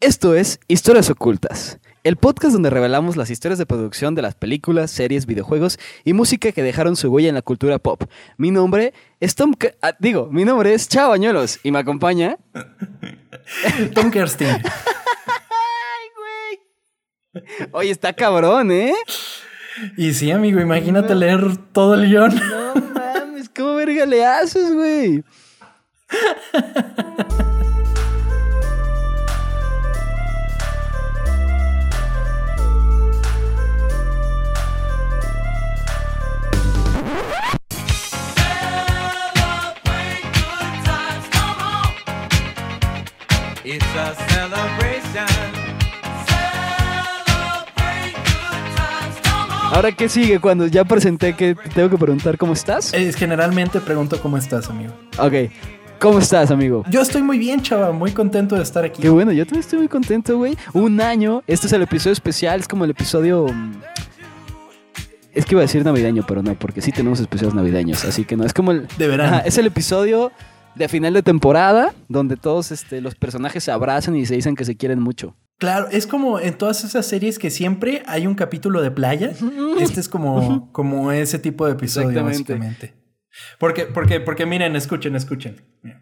Esto es Historias Ocultas, el podcast donde revelamos las historias de producción de las películas, series, videojuegos y música que dejaron su huella en la cultura pop. Mi nombre es Tom... Ke- ah, digo, mi nombre es Chao Bañuelos y me acompaña... Tom Kerstin. Oye, está cabrón, ¿eh? Y sí, amigo, imagínate leer todo el guion. No mames, ¿cómo verga le haces, güey? It's a celebration. Celebrate good times, come on. Ahora, ¿qué sigue? Cuando ya presenté que te tengo que preguntar cómo estás. Es, generalmente pregunto cómo estás, amigo. Ok, ¿cómo estás, amigo? Yo estoy muy bien, chava, muy contento de estar aquí. Qué bueno, yo también estoy muy contento, güey. Un año, este es el episodio especial, es como el episodio... mm, Es que iba a decir navideño, pero no, porque sí tenemos episodios navideños, así que no, es como el... De verano. Ajá, es el episodio de final de temporada, donde todos este, los personajes se abrazan y se dicen que se quieren mucho. Claro, es como en todas esas series que siempre hay un capítulo de playa. Este es como, como ese tipo de episodio, Exactamente. básicamente. Porque, porque, porque miren, escuchen, escuchen. Mira.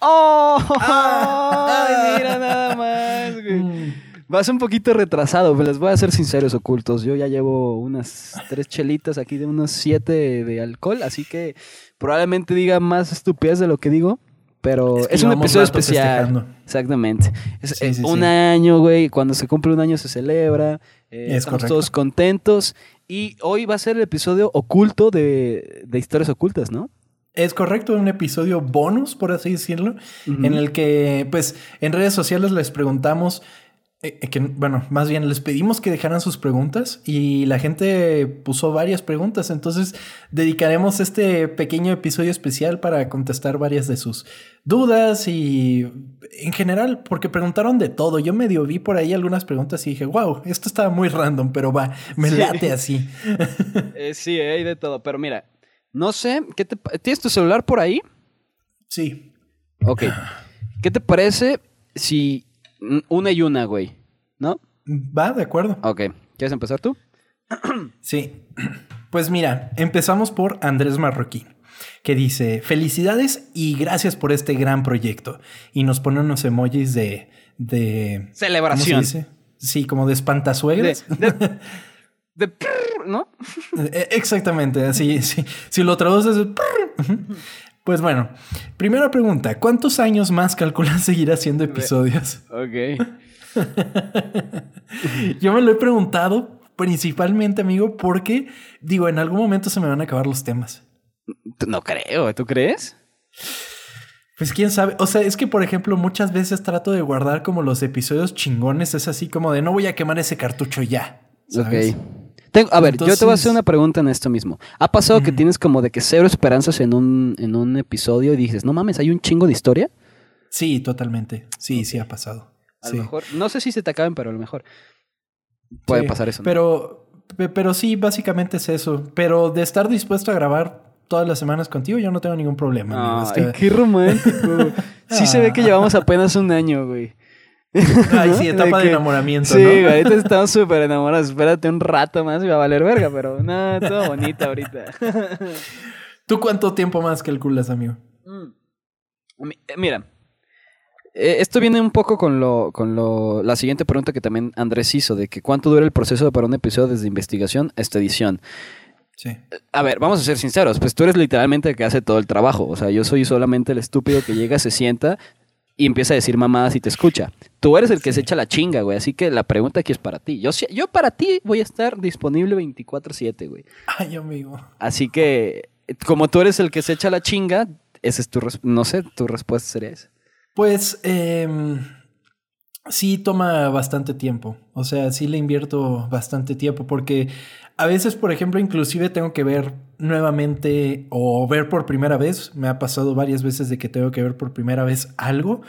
¡Oh! Ah. Ay, mira nada más, güey. Mm. Vas un poquito retrasado, pero les voy a ser sinceros ocultos. Yo ya llevo unas tres chelitas aquí de unos siete de alcohol, así que probablemente diga más estupidez de lo que digo, pero Es un episodio especial. festejando. Exactamente. Es, Sí, eh, sí, un sí. año, güey. Cuando se cumple un año se celebra. eh, Es estamos correcto. todos contentos. Y hoy va a ser el episodio oculto de, de historias ocultas, ¿no? Es correcto, un episodio bonus, por así decirlo, en el que, pues, en redes sociales les preguntamos, eh, eh, que, bueno, más bien les pedimos que dejaran sus preguntas y la gente puso varias preguntas, entonces dedicaremos este pequeño episodio especial para contestar varias de sus dudas y en general, porque preguntaron de todo, yo medio vi por ahí algunas preguntas y dije, wow, esto estaba muy random, pero va, me Sí. late así. Eh, sí, hay de todo. Pero mira, no sé, ¿qué te pa- ¿tienes tu celular por ahí? Sí. Ok. ¿Qué te parece si una y una, güey? ¿No? Va, de acuerdo. Ok. ¿Quieres empezar tú? Sí. Pues mira, empezamos por Andrés Marroquín, que dice, felicidades y gracias por este gran proyecto. Y nos pone unos emojis de... de Celebración. ¿Cómo se dice? Sí, como de De, espantasuegras. de- de prrr, ¿no? Eh, Exactamente, así, sí. Si lo traduces... es Ujú. Pues bueno, primera pregunta, ¿cuántos años más calculas seguir haciendo episodios? Ok. Yo me lo he preguntado principalmente, amigo, porque digo, en algún momento se me van a acabar los temas. No creo, ¿tú crees? Pues quién sabe. O sea, es que, por ejemplo, muchas veces trato de guardar como los episodios chingones. Es así como de no voy a quemar ese cartucho ya. ¿sabes? Ok. Tengo- a ver, yo te voy a hacer una pregunta en esto mismo. ¿Ha pasado que tienes como de que cero esperanzas en un, en un episodio y dices, no mames, hay un chingo de historia? Sí, totalmente. Sí, sí ha pasado. A Sí. lo mejor, no sé si se te acaben, pero a lo mejor puede Sí, pasar eso. ¿no? Pero, pe- pero sí, básicamente es eso. Pero de estar dispuesto a grabar todas las semanas contigo, yo no tengo ningún problema. Ay, qué romántico. sí se ve que llevamos apenas un año, güey. Ay, ¿no? sí, etapa de, enamoramiento, Sí, ¿no? güey, ahorita estamos súper enamorados. Espérate un rato más y va a valer verga, pero no, todo bonito ahorita. ¿Tú cuánto tiempo más calculas, amigo? Mm. Eh, Mira, eh, esto viene un poco con lo, con lo, la siguiente pregunta que también Andrés hizo, de que cuánto dura el proceso para un episodio desde investigación hasta edición. Sí. A ver, vamos a ser sinceros, pues tú eres literalmente el que hace todo el trabajo. O sea, yo soy solamente el estúpido que llega, se sienta y empieza a decir mamadas y te escucha. Tú eres el que se echa la chinga, güey. Así que la pregunta aquí es para ti. Yo, yo para ti voy a estar disponible 24/7, güey. Ay, amigo. Así que, como tú eres el que se echa la chinga, esa es tu, no sé, tu respuesta sería esa. Pues em, sí toma bastante tiempo. O sea, sí le invierto bastante tiempo porque a veces, por ejemplo, inclusive tengo que ver nuevamente o ver por primera vez. Me ha pasado varias veces de que tengo que ver por primera vez algo.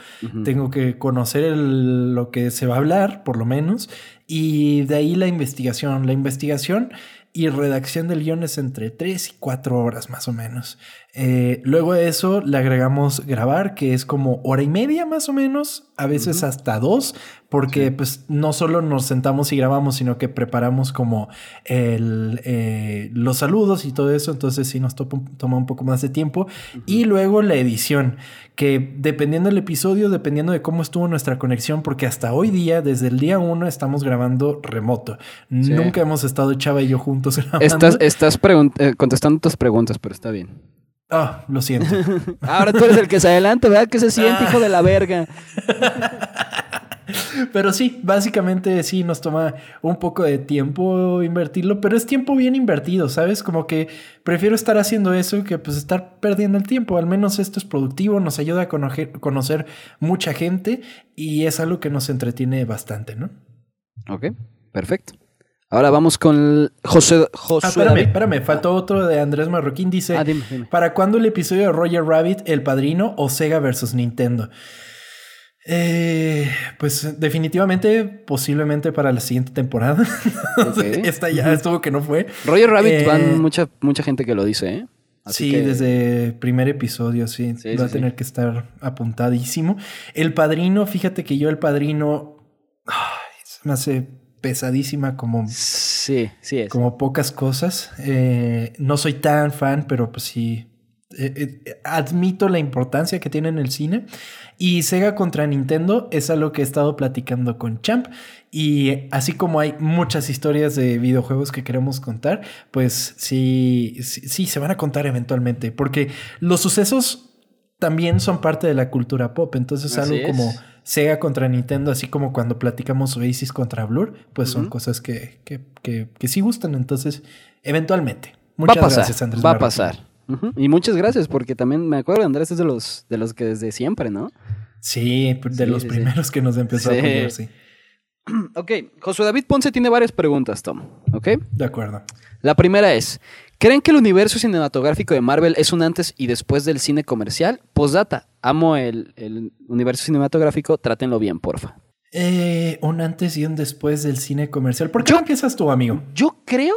Tengo que conocer el- lo que se va a hablar, por lo menos. Y de ahí la investigación. La investigación y redacción del guion es entre 3 y 4 horas más o menos. Eh, luego de eso le agregamos grabar, que es como hora y media más o menos. a veces hasta dos, porque pues no solo nos sentamos y grabamos, sino que preparamos como el, eh, los saludos y todo eso, entonces sí nos topa- toma un poco más de tiempo. Y luego la edición, que dependiendo del episodio, dependiendo de cómo estuvo nuestra conexión, porque hasta hoy día, desde el día uno, estamos grabando remoto. Sí. Nunca hemos estado Chava y yo juntos grabando. Estás, estás eh, contestando tus preguntas, pero está bien. Ah, lo siento. Ahora tú eres el que se adelanta, ¿verdad? ¿Qué se siente, hijo de la verga? Pero sí, básicamente sí nos toma un poco de tiempo invertirlo, pero es tiempo bien invertido, ¿sabes? Como que prefiero estar haciendo eso que pues estar perdiendo el tiempo. Al menos esto es productivo, nos ayuda a conocer, conocer mucha gente y es algo que nos entretiene bastante, ¿no? Ok, perfecto. Ahora vamos con José, José Ah, espérame, David. espérame, faltó otro de Andrés Marroquín. Dice: Ah, dime, dime. ¿Para cuándo el episodio de Roger Rabbit, El Padrino o Sega versus Nintendo? Eh, pues definitivamente, posiblemente para la siguiente temporada. Ok. Esta ya estuvo que no fue. Roger Rabbit Eh, van mucha, mucha gente que lo dice, ¿eh? Así sí, que- desde primer episodio, sí. Sí, va a tener sí. que estar apuntadísimo. El padrino, fíjate que yo el padrino ay, se me hace pesadísima como, Sí, sí es. como pocas cosas. Eh, no soy tan fan, pero pues sí. eh, eh, admito la importancia que tiene en el cine. Y Sega contra Nintendo es algo que he estado platicando con Champ. Y así como hay muchas historias de videojuegos que queremos contar, pues sí, sí, sí, se van a contar eventualmente. Porque los sucesos también son parte de la cultura pop. Entonces Así algo es. Sega contra Nintendo, así como cuando platicamos Oasis contra Blur, pues son cosas que, que, que, que sí gustan. Entonces, eventualmente. Va Muchas a pasar, gracias, Andrés. va a pasar. Y muchas gracias, porque también me acuerdo, Andrés es de los, de los que desde siempre, ¿no? Sí, de Sí, los sí, sí. primeros que nos empezó a apoyar, sí. Ok, Josué David Ponce tiene varias preguntas, Tom. ¿Ok? De acuerdo. La primera es, ¿creen que el universo cinematográfico de Marvel es un antes y después del cine comercial? Postdata, amo el, el universo cinematográfico, trátenlo bien, porfa. Eh, un antes y un después del cine comercial. ¿Por qué Yo- no empiezas tú, amigo? Yo creo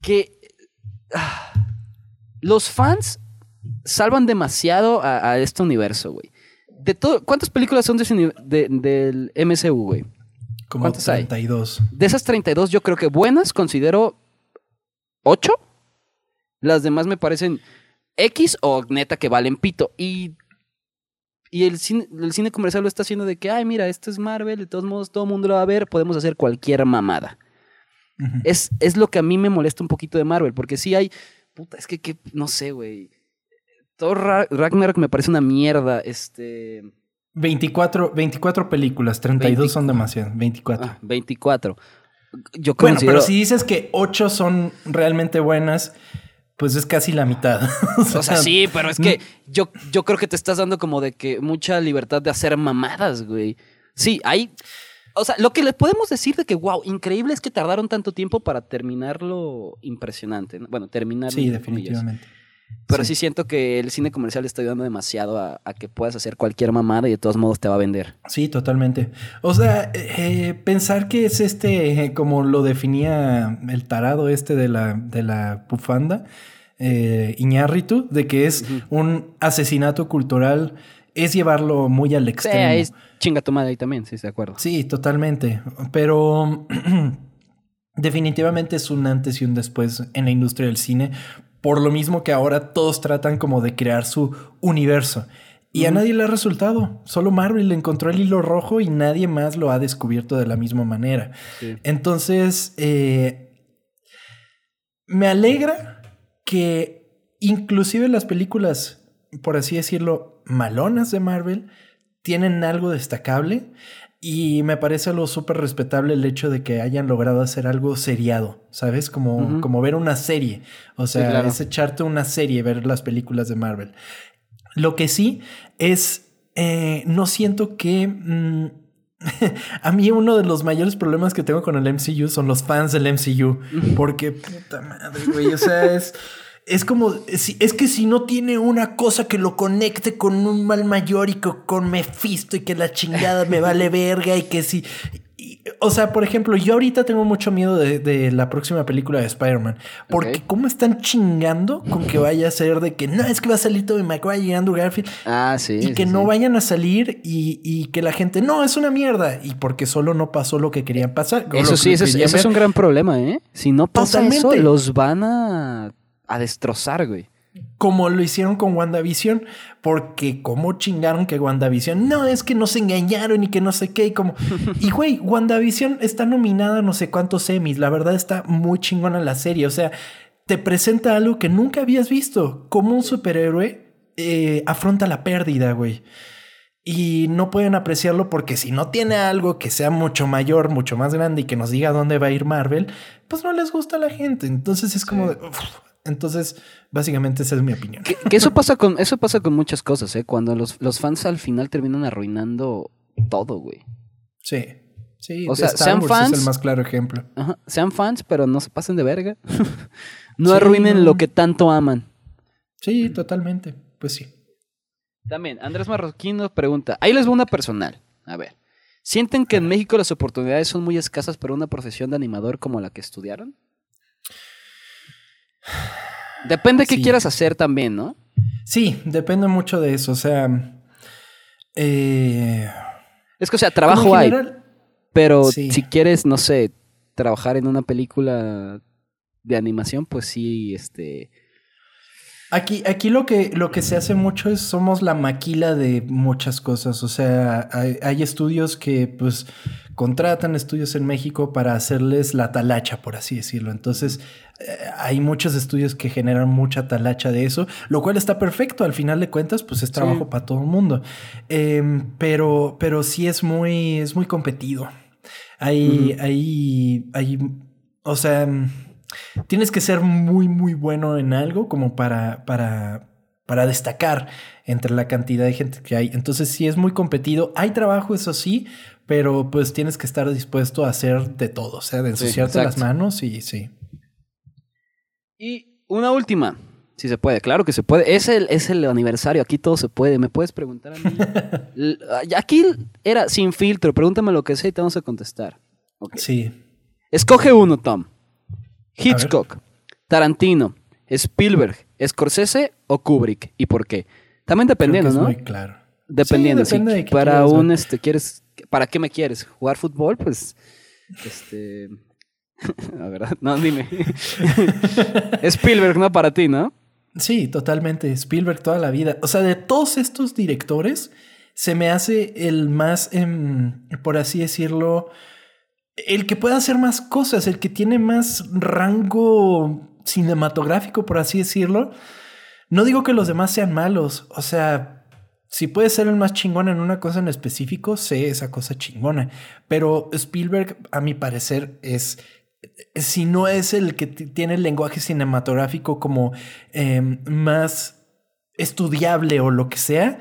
que ah, los fans salvan demasiado a, a este universo, güey. De todo, ¿cuántas películas son de del MCU, güey? Como ¿Cuántas hay? 32. De esas 32, yo creo que buenas considero 8. Las demás me parecen X o neta que valen pito. Y, y el, cine, el cine comercial lo está haciendo de que, ay, mira, esto es Marvel, de todos modos todo el mundo lo va a ver, podemos hacer cualquier mamada. Es, es lo que a mí me molesta un poquito de Marvel, porque sí hay. Puta, es que, que no sé, güey. Ra- Ragnarok me parece una mierda. Este. 24, 24 películas, 32 son demasiado. 24. ah, 24. Yo bueno, considero. pero si dices que 8 son realmente buenas, pues es casi la mitad. O sea, sí, pero es que yo, yo creo que te estás dando como de que mucha libertad de hacer mamadas, güey. Sí, hay. O sea, lo que les podemos decir de que, wow, increíble es que tardaron tanto tiempo para terminarlo impresionante. ¿no? Bueno, terminarlo. Sí, entre comillas. Pero sí. siento que el cine comercial está ayudando demasiado a, a que puedas hacer cualquier mamada y de todos modos te va a vender. Sí, totalmente. O sea, eh, pensar que es este, eh, como lo definía el tarado este de la, de la bufanda, eh, Iñárritu, de que es un asesinato cultural, es llevarlo muy al Sí, extremo. ahí es chinga tu madre ahí también, sí, de acuerdo. Sí, totalmente. Pero definitivamente es un antes y un después en la industria del cine. Por lo mismo que ahora todos tratan como de crear su universo. Y a nadie le ha resultado. Solo Marvel le encontró el hilo rojo y nadie más lo ha descubierto de la misma manera. Sí. Entonces, eh, me alegra que inclusive las películas, por así decirlo, malonas de Marvel, tienen algo destacable y me parece algo súper respetable el hecho de que hayan logrado hacer algo seriado, ¿sabes? Como, como ver una serie. O sea, claro. es echarte una serie, ver las películas de Marvel. Lo que sí es, eh, no siento que... mm, a mí uno de los mayores problemas que tengo con el MCU son los fans del MCU. Porque, puta madre, güey, o sea, es... Es como, si- es que si no tiene una cosa que lo conecte con un mal mayor y co- con Mephisto y que la chingada me vale verga y que si... y- o sea, por ejemplo, yo ahorita tengo mucho miedo de, de la próxima película de Spider-Man. Porque cómo están chingando con que vaya a ser de que no, es que va a salir Tobey Maguire y Andrew Garfield. Ah, sí. y sí, que sí. no vayan a salir y, y que la gente, no, es una mierda. Y porque solo no pasó lo que querían pasar. Eso sí, que ese es, ese es un gran problema, ¿eh? Si no pasa eso, los van a, a destrozar, güey. Como lo hicieron con WandaVision, porque como chingaron que WandaVision, no, es que nos engañaron y que no sé qué, y como... Y güey, WandaVision está nominada a no sé cuántos Emmys, la verdad está muy chingona la serie, o sea, te presenta algo que nunca habías visto, como un superhéroe eh, afronta la pérdida, güey. Y no pueden apreciarlo porque si no tiene algo que sea mucho mayor, mucho más grande y que nos diga dónde va a ir Marvel, pues no les gusta a la gente. Entonces es como de... uf. Entonces, básicamente esa es mi opinión. Que, que eso pasa con eso pasa con muchas cosas, ¿eh? Cuando los, los fans al final terminan arruinando todo, güey. Sí. Sí, O sea, Star sean Wars fans- es el más claro ejemplo. Ajá. Sean fans, pero no se pasen de verga. no Sí, arruinen no. lo que tanto aman. Sí, totalmente. Pues sí. También, Andrés Marroquín nos pregunta, ahí les va una personal. A ver, ¿sienten que en México las oportunidades son muy escasas para una profesión de animador como la que estudiaron? Depende de qué Sí. quieras hacer también, ¿no? Sí, depende mucho de eso. O sea, eh, Es que, o sea, trabajo hay, pero Sí. si quieres, no sé, trabajar en una película de animación, pues sí, este... Aquí, aquí lo que, lo que se hace mucho es somos la maquila de muchas cosas. O sea, hay, hay estudios que pues contratan estudios en México para hacerles la talacha, por así decirlo. Entonces, eh, hay muchos estudios que generan mucha talacha de eso, lo cual está perfecto. Al final de cuentas, pues es trabajo para todo el mundo. Em, pero, pero sí es muy, es muy competido. Hay, Ujú. hay, hay, o sea, tienes que ser muy, muy bueno en algo como para, para, para destacar entre la cantidad de gente que hay. Entonces sí es muy competido. Hay trabajo, eso sí, pero pues tienes que estar dispuesto a hacer de todo, o sea, de Sí, ensuciarte las manos y sí. Y una última, si se puede, claro que se puede. Es el, es el aniversario, aquí todo se puede. ¿Me puedes preguntar a mí? Aquí era sin filtro, pregúntame lo que sea y te vamos a contestar. Sí. Escoge uno, Tom. Hitchcock, Tarantino, Spielberg, Scorsese o Kubrick. ¿Y por qué? También Creo que dependiendo, es ¿no? muy claro. Dependiendo. Sí, depende de para quieras ver. un, este, quieres, ¿para qué me quieres? ¿Jugar fútbol? Pues, este... La verdad, no, dime. Spielberg, no para ti, ¿no? Sí, totalmente. Spielberg toda la vida. O sea, de todos estos directores, se me hace el más, em, por así decirlo, el que puede hacer más cosas, el que tiene más rango cinematográfico, por así decirlo. No digo que los demás sean malos. O sea, si puede ser el más chingón en una cosa en específico, sé esa cosa chingona. Pero Spielberg, a mi parecer, es si no es el que tiene el lenguaje cinematográfico como eh, más estudiable o lo que sea,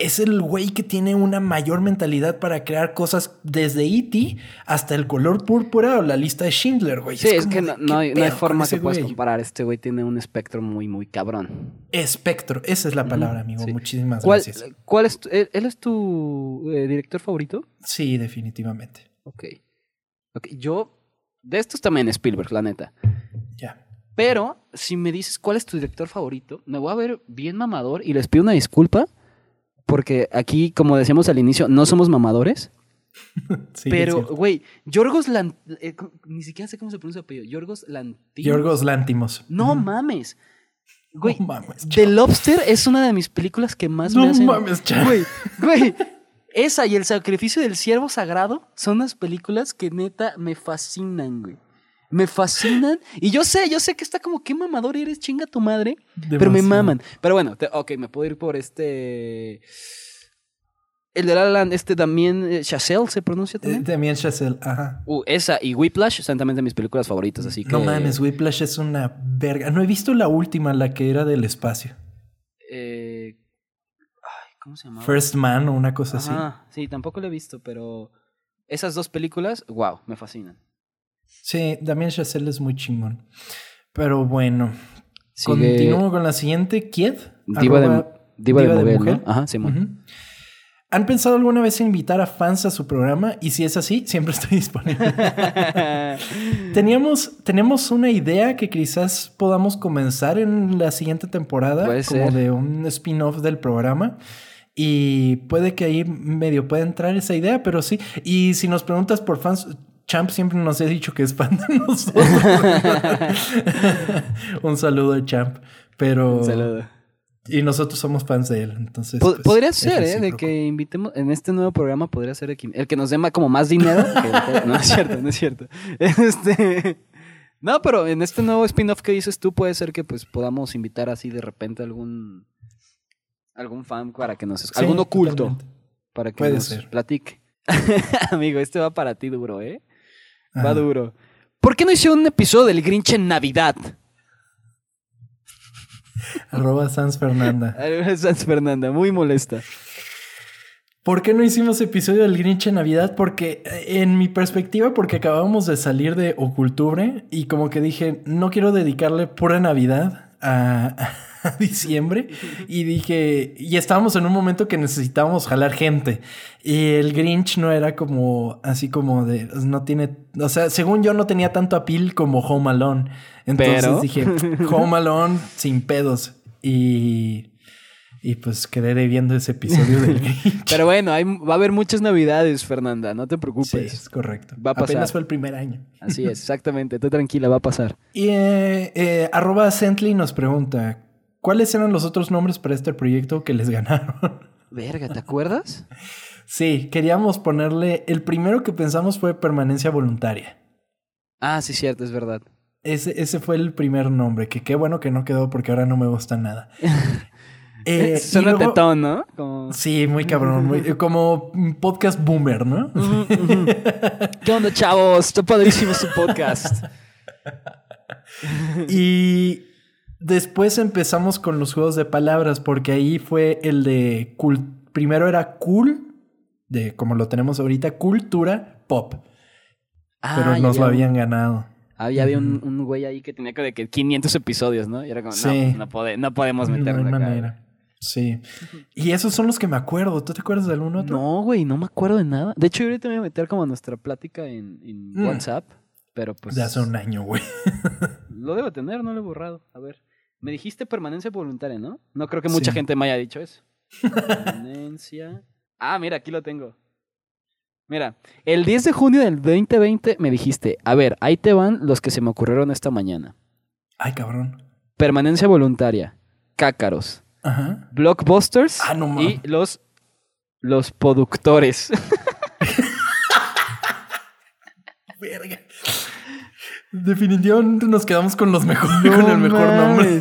es el güey que tiene una mayor mentalidad para crear cosas desde E.T. hasta el color púrpura o la lista de Schindler, güey. Sí, es que no, ¿qué no hay, no hay forma que puedas güey? comparar. Este güey tiene un espectro muy, muy cabrón. Espectro, esa es la palabra, amigo. sí. Muchísimas ¿Cuál, gracias. ¿cuál es tu- él, él es tu eh, director favorito? Sí, definitivamente. Ok. Ok, yo... De estos también Spielberg, la neta. Ya. Pero si me dices cuál es tu director favorito, me voy a ver bien mamador y les pido una disculpa. Porque aquí, como decíamos al inicio, no somos mamadores. Sí, pero, güey, Yorgos Lan... eh, ni siquiera sé cómo se pronuncia el apellido. Yorgos Lantimos. Yorgos Lántimos. No mames. Güey, No mames, The. Lobster es una de mis películas que más No me hacen... mames, chaval. Güey, güey. Esa y El sacrificio del siervo sagrado son unas películas que neta me fascinan, güey. Me fascinan. Y yo sé, yo sé que está como, qué mamador eres, chinga tu madre. Pero me maman. Pero bueno, te- ok, me puedo ir por este... El de La La Land, este también, eh, Chazelle, ¿se pronuncia Eh, también? También Chazelle, ajá. Uh, esa y Whiplash son también de mis películas favoritas, así que... No mames, Whiplash es una verga. No he visto la última, la que era del espacio. eh, ay, ¿Cómo se llama? First Man o una cosa así. Ajá, sí, tampoco lo he visto, pero esas dos películas, wow, me fascinan. Sí, también Chazelle es muy chingón. Pero bueno, Sigue continúo con la siguiente. Kiev. Diva de, Diva de Mujer. ¿no? Ajá, Simón. ¿Han pensado alguna vez en invitar a fans a su programa? Y si es así, siempre estoy disponible. Teníamos, tenemos una idea que quizás podamos comenzar en la siguiente temporada, Puede como ser. de un spin-off del programa. Y puede que ahí medio pueda entrar esa idea, pero sí. Y si nos preguntas por fans, Champ siempre nos ha dicho que es fan de nosotros. un saludo a Champ. Pero. Un saludo. Y nosotros somos fans de él. Entonces. Pues, podría ser, ¿eh? De que invitemos en este nuevo programa, podría ser el que, nos dé como más dinero. que- no es cierto, no es cierto. Este, no, pero en este nuevo spin-off que dices tú, puede ser que pues podamos invitar así de repente algún algún fan para que nos... Sí, algún oculto totalmente. para que Puede nos ser. platique. Amigo, este va para ti duro, ¿eh? Va duro. ¿Por qué no hicieron un episodio del Grinch en Navidad? Arroba Sans Fernanda. Sans Fernanda, muy molesta. ¿Por qué no hicimos episodio del Grinch en Navidad? Porque, eh, en mi perspectiva, porque acabamos de salir de Ocultubre y como que dije, no quiero dedicarle pura Navidad a diciembre. Y dije, y estábamos en un momento que necesitábamos jalar gente. Y el Grinch no era como, así como de, no tiene, o sea, según yo no tenía tanto apil como Home Alone. Entonces Pero- dije, Home Alone sin pedos. Y... Y pues quedé debiendo ese episodio del Grinch. Pero bueno, hay, va a haber muchas Navidades, Fernanda, no te Sí, preocupes. es correcto. Va a pasar. Apenas fue el primer año. Así es, exactamente. Tú tranquila, va a pasar. Y eh, eh, arroba Sentley nos pregunta, ¿cuáles eran los otros nombres para este proyecto que les ganaron? Verga, ¿te acuerdas? sí, queríamos ponerle, el primero que pensamos fue permanencia voluntaria. Ah, sí, cierto, es verdad. Ese, ese fue el primer nombre, que qué bueno que no quedó porque ahora no me gusta nada. Eh, Suena luego- tetón, ¿no? Como... Sí, muy cabrón, muy- como podcast boomer, ¿no? ¿Qué onda, chavos? Está padrísimo su podcast. Y después empezamos con los juegos de palabras, porque ahí fue el de cul- primero era cool, de como lo tenemos ahorita, cultura pop. Pero Ah, nos lo había- habían ganado. Había, había un, un güey ahí que tenía que de que 500 episodios, ¿no? Y era como, Sí. no, no, pode- no podemos No hay meterlo acá. manera. Sí. Y esos son los que me acuerdo. ¿Tú te acuerdas de algún otro? No, güey, no me acuerdo de nada. De hecho, yo ahorita me voy a meter como a nuestra plática en, en Mm. WhatsApp. Pero pues. De hace un año, güey. Lo debo tener, no lo he borrado. A ver. Me dijiste permanencia voluntaria, ¿no? No creo que mucha Sí. gente me haya dicho eso. Permanencia. Ah, mira, aquí lo tengo. Mira, el 10 de junio del 2020 me dijiste, a ver, ahí te van los que se me ocurrieron esta mañana. Ay, cabrón. Permanencia voluntaria, cácaros, Ajá. blockbusters Ah, no y los, los productores. Verga. Definitivamente nos quedamos con los mejores, con el mejor nombre.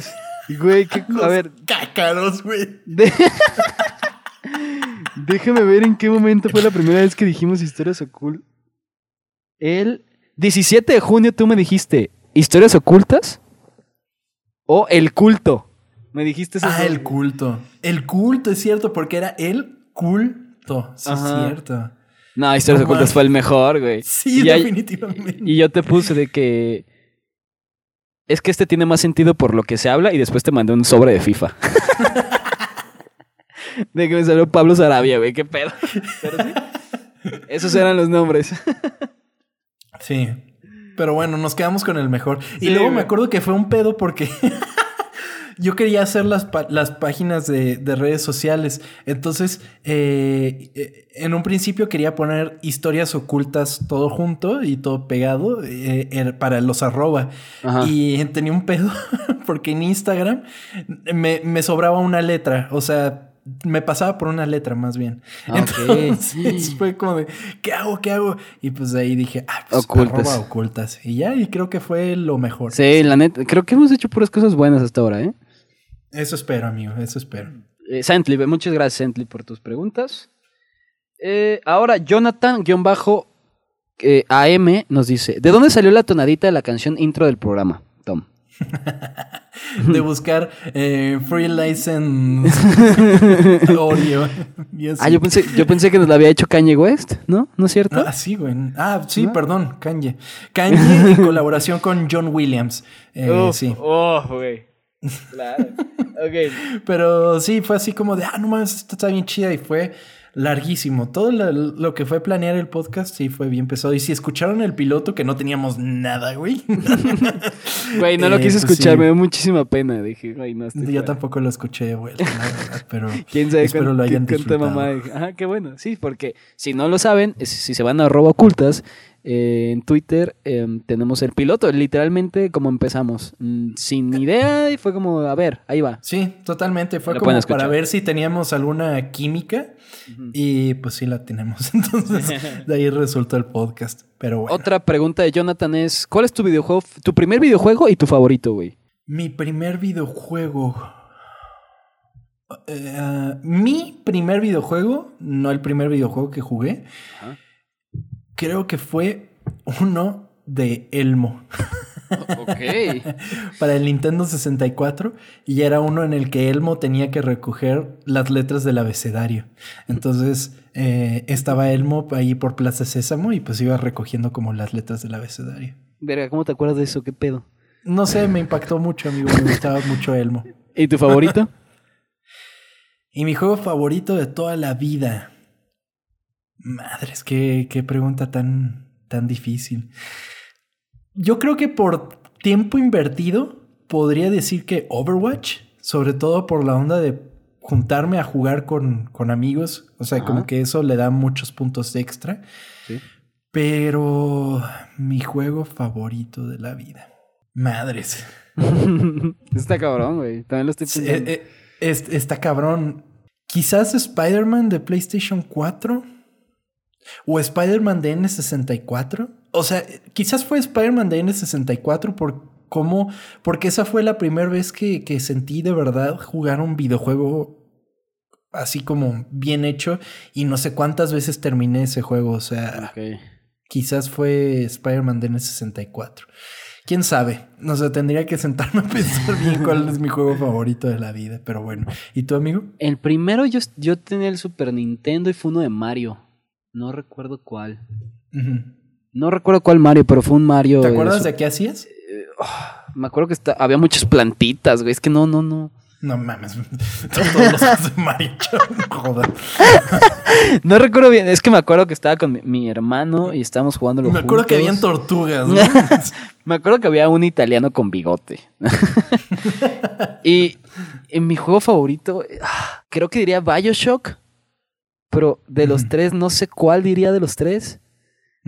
Güey, qué- a Los ver, Cácaros, güey. De- Déjame ver en qué momento fue la primera vez que dijimos historias ocultas. El 17 de junio tú me dijiste historias ocultas o el culto. Me dijiste eso. Ah, el culto. El culto, es cierto, porque era el culto. Sí, es cierto. No, historias ocultas fue el mejor, güey. Sí, Y definitivamente. Y yo te puse de que es que este tiene más sentido por lo que se habla y después te mandé un sobre de FIFA. de que me salió Pablo Sarabia, güey, qué pedo. Pero sí. Esos eran los nombres. Sí. Pero bueno, nos quedamos con el mejor. Y luego me acuerdo que fue un pedo porque yo quería hacer las, las páginas de, de redes sociales. Entonces, eh, eh, en un principio quería poner historias ocultas todo junto y todo pegado eh, er- para los arroba. Ajá. Y tenía un pedo porque en Instagram me, me sobraba una letra. O sea, me pasaba por una letra más bien. Ah. Entonces fue como de, ¿qué hago? ¿Qué hago? Y pues de ahí dije, ah, pues Ocultas. arroba ocultas. Y ya, y creo que fue lo mejor. Sí, la neta, creo que hemos hecho puras cosas buenas hasta ahora, ¿eh? Eso espero, amigo, eso espero. eh Sently, muchas gracias, Sently, por tus preguntas. Eh, ahora, Jonathan-AM nos dice: ¿De dónde salió la tonadita de la canción intro del programa? Tom. De buscar eh, free license audio. Ah, yo pensé, yo pensé que nos la había hecho Kanye West, ¿no? ¿No es cierto? Ah, sí, güey. Ah, sí, ¿No? perdón, Kanye. Kanye en colaboración con John Williams. Eh, Uf, sí. Oh, güey. Claro. ok. Pero sí, fue así como de, ah, no mames, esta está bien chida. Y fue larguísimo. Todo lo, lo que fue planear el podcast sí fue bien pesado. Y si escucharon el piloto, que no teníamos nada, güey. Güey, no lo Eh, quise pues escuchar, sí. me dio muchísima pena. Dije, güey, no estoy Yo fuera. tampoco lo escuché de vuelta, la verdad, pero ¿Quién sabe espero cuán- lo hayan disfrutado. mamá dije, Ajá, qué bueno. Sí, porque si no lo saben, es- si se van a arroba ocultas, eh, en Twitter em, tenemos el piloto, literalmente como empezamos, mm, sin idea y fue como, a ver, ahí va. Sí, totalmente. Fue Lo como para ver si teníamos alguna química y pues sí la tenemos. Entonces, de ahí resultó el podcast. Pero bueno. Otra pregunta de Jonathan es, ¿cuál es tu videojuego, tu primer videojuego y tu favorito, güey? Mi primer videojuego. Eh, ah, mi primer videojuego, no el primer videojuego que jugué, Ajá. Creo que fue uno de Elmo Ok. para el Nintendo 64 y era uno en el que Elmo tenía que recoger las letras del abecedario. Entonces eh, estaba Elmo ahí por Plaza Sésamo y pues iba recogiendo como las letras del abecedario. Verga, ¿cómo te acuerdas de eso? ¿Qué pedo? No sé, me impactó mucho, amigo. Me gustaba mucho Elmo. ¿Y tu favorito? Y mi juego favorito de toda la vida. Madres, qué, qué pregunta tan, tan difícil. Yo creo que por tiempo invertido podría decir que Overwatch, sobre todo por la onda de juntarme a jugar con, con amigos. O sea, Ajá. como que eso le da muchos puntos extra. Sí. Pero mi juego favorito de la vida. Madres. Está cabrón, güey. También lo estoy Sí, pensando. eh, eh, es- está cabrón. Quizás Spider-Man de PlayStation 4 o Spider-Man de N64. O sea, quizás fue Spider-Man de N64 por cómo, porque esa fue la primera vez que, que sentí de verdad jugar un videojuego así como bien hecho y no sé cuántas veces terminé ese juego. O sea, quizás fue Spider-Man de N64. Quién sabe, no sé, tendría que sentarme a pensar bien cuál es mi juego favorito de la vida, pero bueno. ¿Y tu amigo? El primero yo, yo tenía el Super Nintendo y fue uno de Mario. No recuerdo cuál. No recuerdo cuál Mario, pero fue un Mario. ¿Te acuerdas de qué hacías? Me acuerdo que está- había muchas plantitas, güey. Es que no, no, no. No mames, todos los de Mario, joder. No recuerdo bien. Es que me acuerdo que estaba con mi, mi hermano y estábamos jugando Me acuerdo que habían tortugas, ¿no? Me acuerdo que había un italiano con bigote. y en mi juego favorito, ah, creo que diría Bioshock. Pero de los tres, no sé cuál diría de los tres.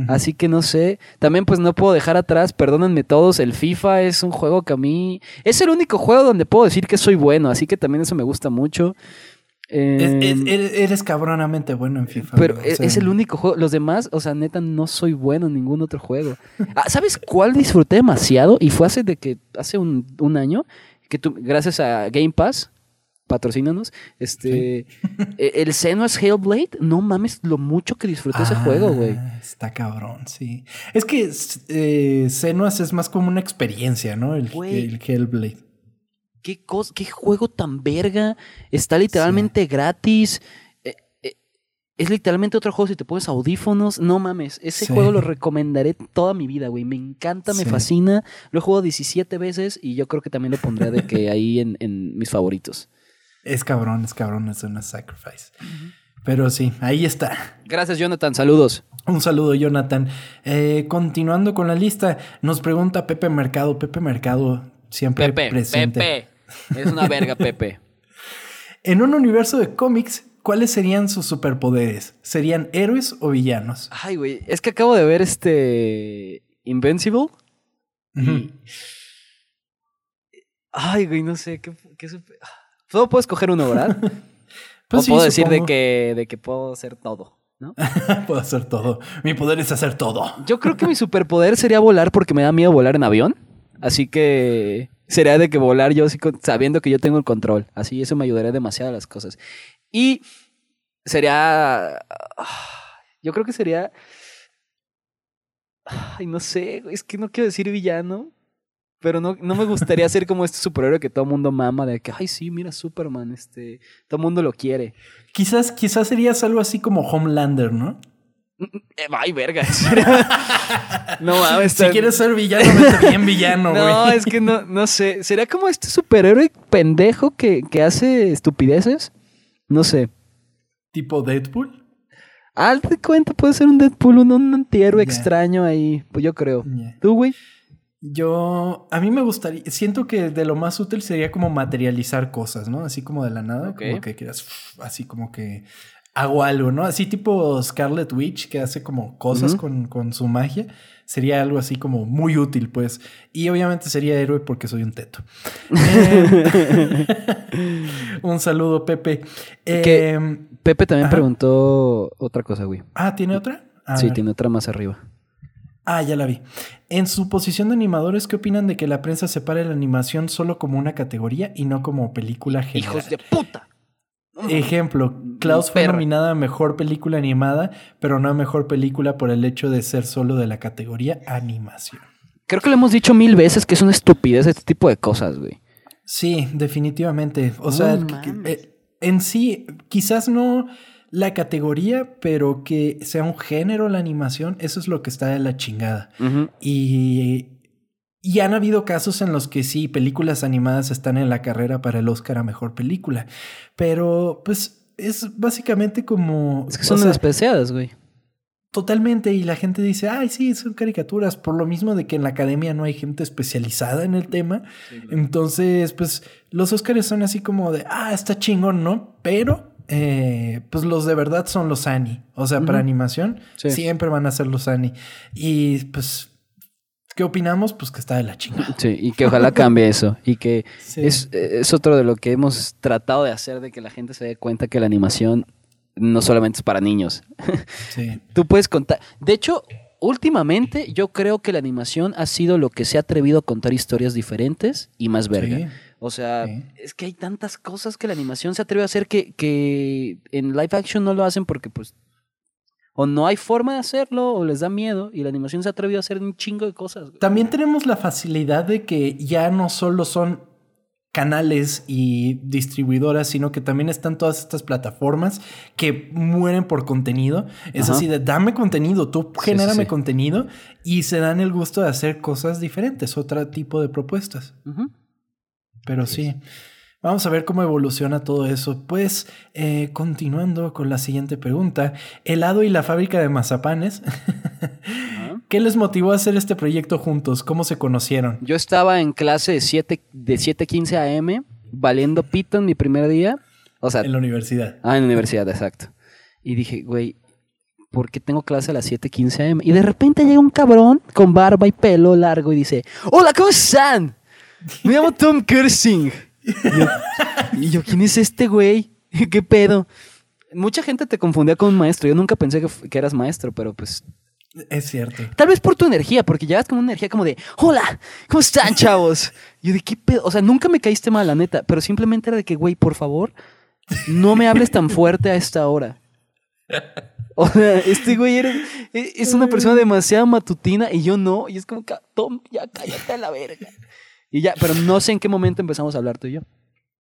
Así que no sé. También pues no puedo dejar atrás, perdónenme todos, el FIFA es un juego que a mí... Es el único juego donde puedo decir que soy bueno, así que también eso me gusta mucho. Es- es- Em, eres, cabronamente bueno en FIFA. pero o sea, es el único juego. Los demás, o sea, neta, no soy bueno en ningún otro juego. Ah, ¿Sabes cuál disfruté demasiado? Y fue hace de que, hace un, un año, que tú, gracias a Game Pass, patrocínanos, este, e- el Senua's Hellblade, no mames lo mucho que disfruté ese Ah, juego, güey. Está cabrón, sí. Es que eh, Senuas es más como una experiencia, ¿no? El, Hellblade. ¿Qué, cos- qué juego tan verga. Está literalmente gratis. Eh, eh, es literalmente otro juego si te pones audífonos. No mames, ese Sí. juego lo recomendaré toda mi vida, güey. Me encanta, me Sí. fascina. Lo he jugado 17 veces y yo creo que también lo pondré de que ahí en, en mis favoritos. Es cabrón, es cabrón, es una sacrifice. Pero sí, ahí está. Gracias, Jonathan. Saludos. Un saludo, Jonathan. Eh, continuando con la lista, nos pregunta Pepe Mercado. Pepe Mercado siempre Pepe, presente. Pepe. Es una verga, Pepe. En un universo de cómics, ¿cuáles serían sus superpoderes? ¿Serían héroes o villanos? Ay, güey. Es que acabo de ver este. Invincible. Ay, güey, no sé. ¿Qué, qué super- Solo puedo escoger uno, ¿verdad? Pues o sí, puedo decir de que, de que puedo hacer todo, ¿no? Puedo hacer todo. Mi poder es hacer todo. Yo creo que mi superpoder sería volar porque me da miedo volar en avión. Así que sería de que volar yo sabiendo que yo tengo el control. Así eso me ayudaría demasiado a las cosas. Y sería... Yo creo que sería... Ay, no sé, es que no quiero decir villano. Pero no, no me gustaría ser como este superhéroe que todo el mundo mama, de que, ay, sí, mira, Superman, este, todo el mundo lo quiere. Quizás, quizás serías algo así como Homelander, ¿no? Eh, ay, verga. no mames. Si quieres ser villano, vete bien villano, güey. No, es que no, no sé. ¿Será como este superhéroe pendejo que, que hace estupideces? No sé. ¿Tipo Deadpool? Al de cuenta, puede ser un Deadpool, un, un antihéroe extraño ahí. Pues yo creo. ¿Tú, güey? Yo, a mí me gustaría, siento que de lo más útil sería como materializar cosas, ¿no? Así como de la nada, como que quieras, así como que hago algo, ¿no? Así tipo Scarlet Witch, que hace como cosas con, con su magia. Sería algo así como muy útil, pues. Y obviamente sería héroe porque soy un teto. Eh, un saludo, Pepe. Eh, Pepe también Ajá. preguntó otra cosa, güey. ah, ¿tiene otra? A sí, ver. tiene otra más arriba. Ah, ya la vi. En su posición de animadores, ¿qué opinan de que la prensa separe la animación solo como una categoría y no como película general? ¡Hijos de puta! Ejemplo, Klaus fue nominada a Mejor Película Animada, pero no a Mejor Película por el hecho de ser solo de la categoría animación. Creo que le hemos dicho mil veces que es una estupidez este tipo de cosas, güey. Sí, definitivamente. O sea, mames. eh, en sí, quizás no la categoría, pero que sea un género la animación, eso es lo que está de la chingada. Y, y han habido casos en los que sí, películas animadas están en la carrera para el Oscar a Mejor Película. Pero pues es básicamente como... Es que son despreciadas, güey. Totalmente, y la gente dice, ay, sí, son caricaturas, por lo mismo de que en la academia no hay gente especializada en el tema. Entonces, pues los Oscars son así como de, ah, está chingón, ¿no? Pero, eh, pues los de verdad son los Annie. O sea, para animación, Sí. siempre van a ser los Annie. Y pues, ¿qué opinamos? Pues que está de la chingada. Sí, y que ojalá cambie eso. Y que Sí. es, es otro de lo que hemos tratado de hacer, de que la gente se dé cuenta que la animación no solamente es para niños. Sí. Tú puedes contar. De hecho, últimamente yo creo que la animación ha sido lo que se ha atrevido a contar historias diferentes y más verga. Sí. O sea, Sí. es que hay tantas cosas que la animación se atreve a hacer que, que en live action no lo hacen porque pues o no hay forma de hacerlo o les da miedo y la animación se ha atrevido a hacer un chingo de cosas. También tenemos la facilidad de que ya no solo son canales y distribuidoras, sino que también están todas estas plataformas que mueren por contenido. Es Ajá. así de, dame contenido, tú genérame sí, sí. contenido y se dan el gusto de hacer cosas diferentes, otro tipo de propuestas. Pero sí, vamos a ver cómo evoluciona todo eso. Pues, eh, continuando con la siguiente pregunta, helado y la fábrica de mazapanes. ¿Qué les motivó a hacer este proyecto juntos? ¿Cómo se conocieron? Yo estaba en clase de 7 de 7:15 AM valiendo pito en mi primer día. O sea, En la universidad. Ah, en la universidad, exacto. Y dije, güey, ¿por qué tengo clase a las 7:15 am? Y de repente llega un cabrón con barba y pelo largo y dice, hola, ¿cómo están? Me llamo Tom Kersing. Y yo, y yo, ¿quién es este güey? ¿Qué pedo? Mucha gente te confundía con un maestro. Yo nunca pensé que, eras maestro, pero pues... Es cierto. Tal vez por tu energía, porque llevas como una energía como de, hola, ¿cómo están, chavos? Y yo de, ¿qué pedo? O sea, nunca me caíste mal, la neta, pero simplemente era de que, güey, por favor, no me hables tan fuerte a esta hora. O sea, este güey era- e- es una persona demasiado matutina y yo no. Y es como, que, Tom, ya cállate a la verga. Y ya, pero no sé en qué momento empezamos a hablar tú y yo.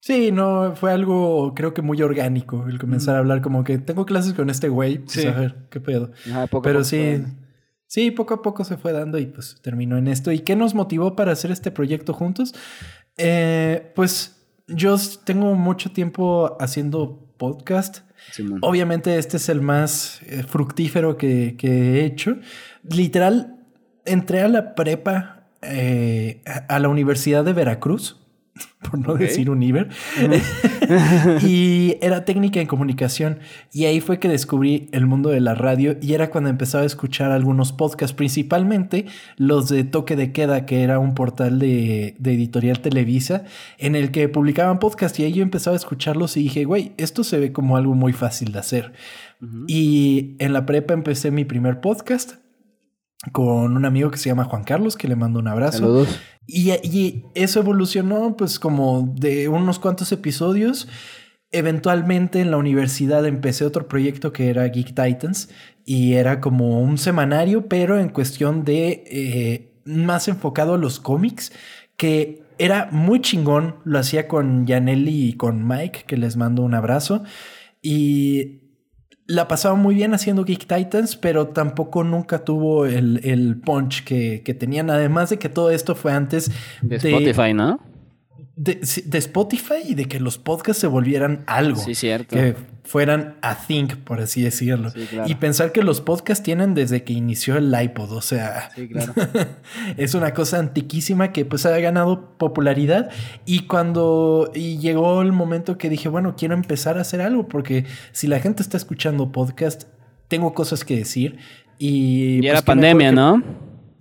Sí, no, fue algo creo que muy orgánico el comenzar a hablar como que tengo clases con este güey, pues Sí. a ver, qué pedo. Ajá, poco Pero poco sí, fue- sí, poco a poco se fue dando y pues terminó en esto. ¿Y qué nos motivó para hacer este proyecto juntos? Eh, pues yo tengo mucho tiempo haciendo podcast. Obviamente este es el más eh, fructífero que, que he hecho. Literal, entré a la prepa, eh, a la Universidad de Veracruz, por no decir Univer, y era técnica en comunicación. Y ahí fue que descubrí el mundo de la radio y era cuando empezaba a escuchar algunos podcasts, principalmente los de Toque de Queda, que era un portal de, de editorial Televisa, en el que publicaban podcasts y ahí yo empezaba a escucharlos y dije, güey, esto se ve como algo muy fácil de hacer. Y en la prepa empecé mi primer podcast con un amigo que se llama Juan Carlos, que le mando un abrazo. Saludos. Y, y eso evolucionó pues como de unos cuantos episodios. Eventualmente en la universidad empecé otro proyecto que era Geek Titans y era como un semanario, pero en cuestión de eh, más enfocado a los cómics, que era muy chingón. Lo hacía con Janelli y con Mike, que les mando un abrazo. Y la pasaba muy bien haciendo Geek Titans, pero tampoco nunca tuvo el, el punch que, que tenían. Además de que todo esto fue antes De Spotify, ¿no? De, de Spotify y de que los podcasts se volvieran algo. Sí, cierto. Que fueran a thing, por así decirlo. Sí, claro. Y pensar que los podcasts tienen desde que inició el iPod, o sea, Sí, claro. es una cosa antiquísima que pues ha ganado popularidad y cuando y llegó el momento que dije, bueno, quiero empezar a hacer algo porque si la gente está escuchando podcast, tengo cosas que decir y... Y pues, era pandemia, que- ¿no?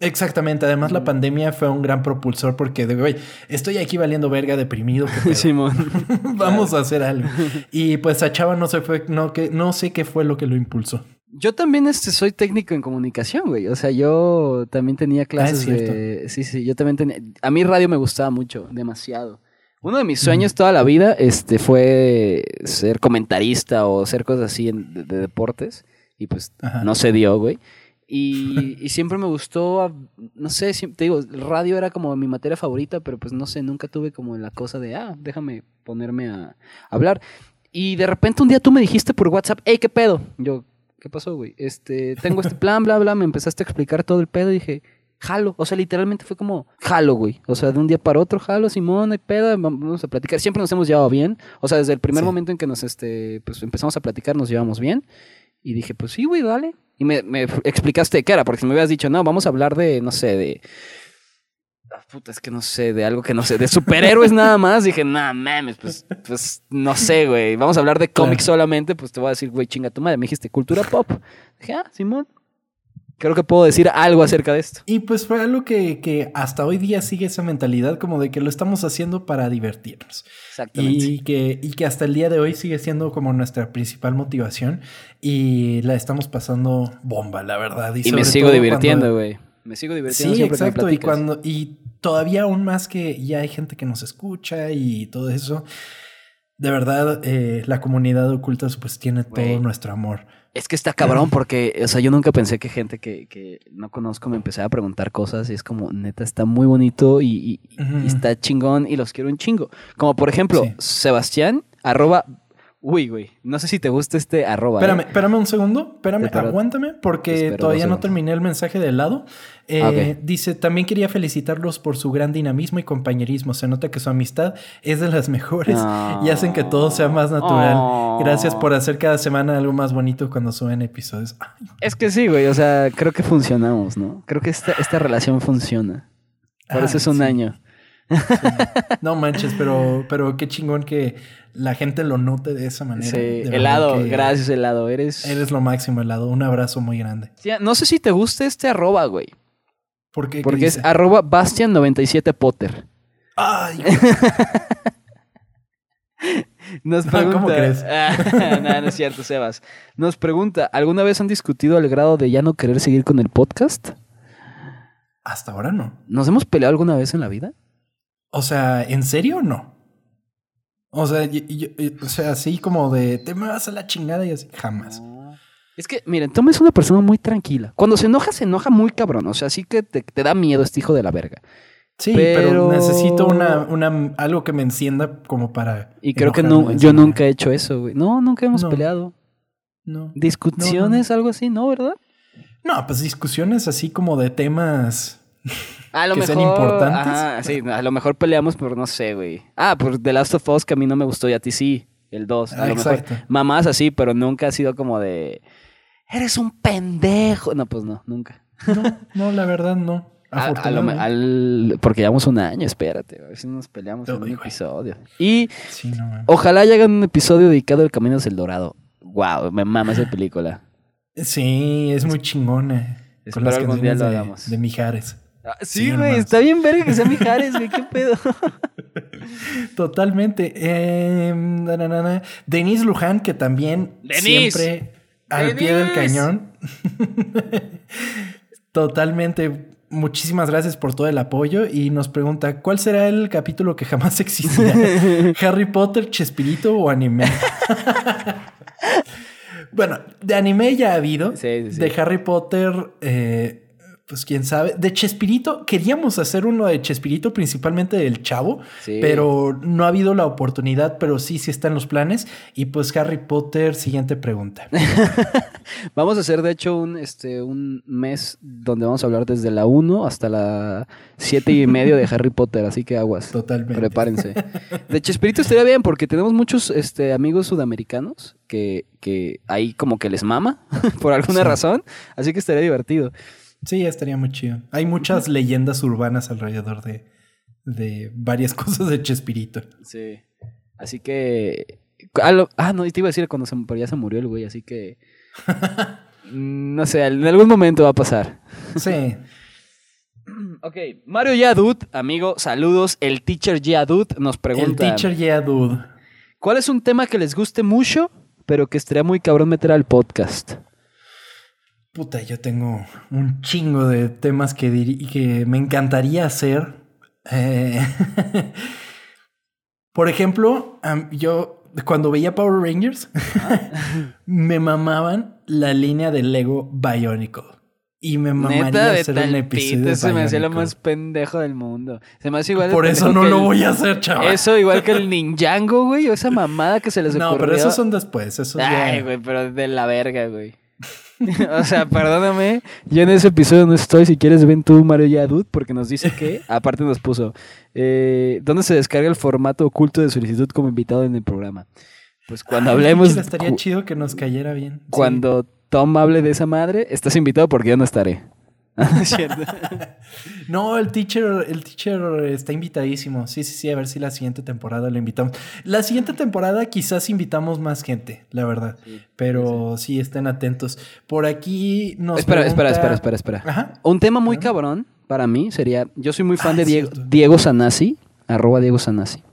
Exactamente, además la pandemia fue un gran propulsor porque güey, estoy aquí valiendo verga deprimido. Simón. Vamos a hacer algo. Y pues a Chava no se fue, no, que, no sé qué fue lo que lo impulsó. Yo también este, soy técnico en comunicación, güey. O sea, yo también tenía clases Ah, cierto. de... Sí, sí, yo también tenía... A mí radio me gustaba mucho, demasiado. Uno de mis sueños toda la vida este, fue ser comentarista o hacer cosas así en- de, de deportes. Y pues Ajá. no se dio, güey. Y, y siempre me gustó, no sé, te digo, el radio era como mi materia favorita, pero pues no sé, nunca tuve como la cosa de, ah, déjame ponerme a hablar. Y de repente un día tú me dijiste por WhatsApp, hey, ¿qué pedo? Yo, ¿qué pasó, güey? Este, tengo este plan, bla, bla, me empezaste a explicar todo el pedo y dije, jalo. O sea, literalmente fue como, jalo, güey. O sea, de un día para otro, jalo, Simón, hay pedo, vamos a platicar. Siempre nos hemos llevado bien. O sea, desde el primer Sí. momento en que nos, este, pues empezamos a platicar, nos llevamos bien. Y dije, pues sí, güey, dale. Y me, me explicaste qué era, porque si me hubieras dicho, no, vamos a hablar de, no sé, de... Ah, puta, es que no sé, de algo que no sé, de superhéroes nada más. Dije, nah, mames, pues, pues no sé, güey. Vamos a hablar de cómics solamente, pues te voy a decir, güey, chinga tu madre. Me dijiste cultura pop. Dije, ah, Simón. Creo que puedo decir algo acerca de esto. Y pues fue algo que, que hasta hoy día sigue esa mentalidad como de que lo estamos haciendo para divertirnos. Exactamente. Y que, y que hasta el día de hoy sigue siendo como nuestra principal motivación y la estamos pasando bomba, la verdad. Y, sobre me sigo todo divirtiendo, cuando- güey. Me sigo divirtiendo Sí, siempre exacto. que me Y cuando, y todavía aún más que ya hay gente que nos escucha y todo eso. De verdad, eh, la comunidad de ocultas pues tiene todo nuestro amor. Es que está cabrón porque, o sea, yo nunca pensé que gente que, que no conozco me empezara a preguntar cosas y es como, neta, está muy bonito y, y- y Ujú. está chingón y los quiero un chingo. Como por ejemplo, Sí. Sebastián, arroba, uy, güey, no sé si te gusta este arroba. ¿eh? Espérame, espérame un segundo, espérame, aguántame, porque todavía no terminé el mensaje de lado. Eh, Ah. Dice, también quería felicitarlos por su gran dinamismo y compañerismo. Se nota que su amistad es de las mejores Ah. y hacen que todo sea más natural. Oh. Gracias por hacer cada semana algo más bonito cuando suben episodios. Es que sí, güey, o sea, creo que funcionamos, ¿no? Creo que esta, esta relación funciona. Por eso es un sí. año. No manches, pero, pero qué chingón que la gente lo note de esa manera. Sí, helado, gracias, helado. Eres. Eres lo máximo, helado. Un abrazo muy grande. Sí, No sé si te gusta este arroba, güey. ¿Por qué? ¿Qué Porque es arroba Bastian97Potter. Ay, Nos No. ¿cómo crees? Ah, no, no es cierto, Sebas. Nos pregunta: ¿alguna vez han discutido al grado de ya no querer seguir con el podcast? hasta ahora no. ¿Nos hemos peleado alguna vez en la vida? O sea, ¿en serio o no? O sea, o sea, así como de te me vas a la chingada y así, jamás. Es que, miren, Tom es una persona muy tranquila. Cuando se enoja, se enoja muy cabrón. O sea, sí que te, te da miedo este hijo de la verga. Sí, Pero- pero, necesito una, una algo que me encienda como para. Y creo que no, yo nunca he hecho eso, güey. No, nunca hemos No. peleado. No. ¿Discusiones, algo así? ¿No, verdad? No, pues discusiones así como de temas. A lo que mejor. sean importantes. Ajá, sí, a lo mejor peleamos por no sé, güey. Ah, por The Last of Us que a mí no me gustó y a ti sí. El 2. A Ah, lo exacto. mejor. Mamás así, pero nunca ha sido como de. Eres un pendejo. No, pues no, nunca. No, no, la verdad no. A- a lo me- Afortunadamente. al- porque llevamos un año, espérate. A ver si nos peleamos en un güey. episodio. Y Sí, no, man. ojalá lleguen un episodio dedicado al Camino hacia el Dorado. Wow, me mama esa película. Sí, es muy chingona. Con Espero las algún día de Mijares. Sí, sí, güey, está bien verga que sea Mijares, güey, qué pedo. Totalmente. Eh, na, na. Denise Luján, que también Denise. siempre al pie del cañón. Totalmente. Muchísimas gracias por todo el apoyo y nos pregunta, ¿cuál será el capítulo que jamás existirá? ¿Harry Potter, Chespirito o anime? bueno, de anime ya ha habido. Sí, sí, sí. De Harry Potter, eh, Pues quién sabe. De Chespirito, queríamos hacer uno de Chespirito, principalmente del Chavo, Sí. pero no ha habido la oportunidad, pero sí, sí está en los planes. Y pues Harry Potter, siguiente pregunta. Vamos a hacer, de hecho, un, este, un mes donde vamos a hablar desde la 1 hasta la 7 y medio de Harry Potter, así que aguas. Totalmente. Prepárense. De Chespirito estaría bien porque tenemos muchos este, amigos sudamericanos que, que ahí como que les mama por alguna Sí. razón, así que estaría divertido. Sí, estaría muy chido. Hay muchas leyendas urbanas alrededor de, de varias cosas de Chespirito. Sí. Así que... Ah, lo- ah, no, y te iba a decir cuando se, pero ya se murió el güey, así que... mm, No sé, en algún momento va a pasar. Sí. Ok, Mario Yadut, amigo, saludos. El teacher Yadut nos El pregunta: teacher yeah dude. ¿Cuál es un tema que les guste mucho, pero que estaría muy cabrón meter al podcast? Puta, yo tengo un chingo de temas que, diri- que me encantaría hacer. Eh, Por ejemplo, am- yo cuando veía Power Rangers, me mamaban la línea de Lego Bionicle. Y me mamaría Neta, de hacer un episodio se me hacía lo más pendejo del mundo. Se me hace igual Por eso no lo el- voy a hacer, chaval. Eso igual que el Ninjago, güey, o esa mamada que se les no, ocurrió. pero esos son después. Esos Ay, güey, pero de la verga, güey. o sea, perdóname, yo en ese episodio no estoy. Si quieres, ven tú, Mario Yadut, porque nos dice que, aparte nos puso, eh, ¿dónde se descarga el formato oculto de solicitud como invitado en el programa? Pues cuando Ay, hablemos, Estaría chido que nos cayera bien. Sí. cuando Tom hable de esa madre, estás invitado porque yo no estaré. No, el teacher, el teacher está invitadísimo. Sí, sí, sí, a ver si la siguiente temporada lo invitamos. La siguiente temporada quizás invitamos más gente, la verdad. Pero sí, estén atentos. Por aquí nos espera, espera, pregunta- espera, espera, espera. Ajá. Un tema muy cabrón para mí sería, yo soy muy fan Ah, de Diego. Diego Sanasi, arroba Diego Sanasi.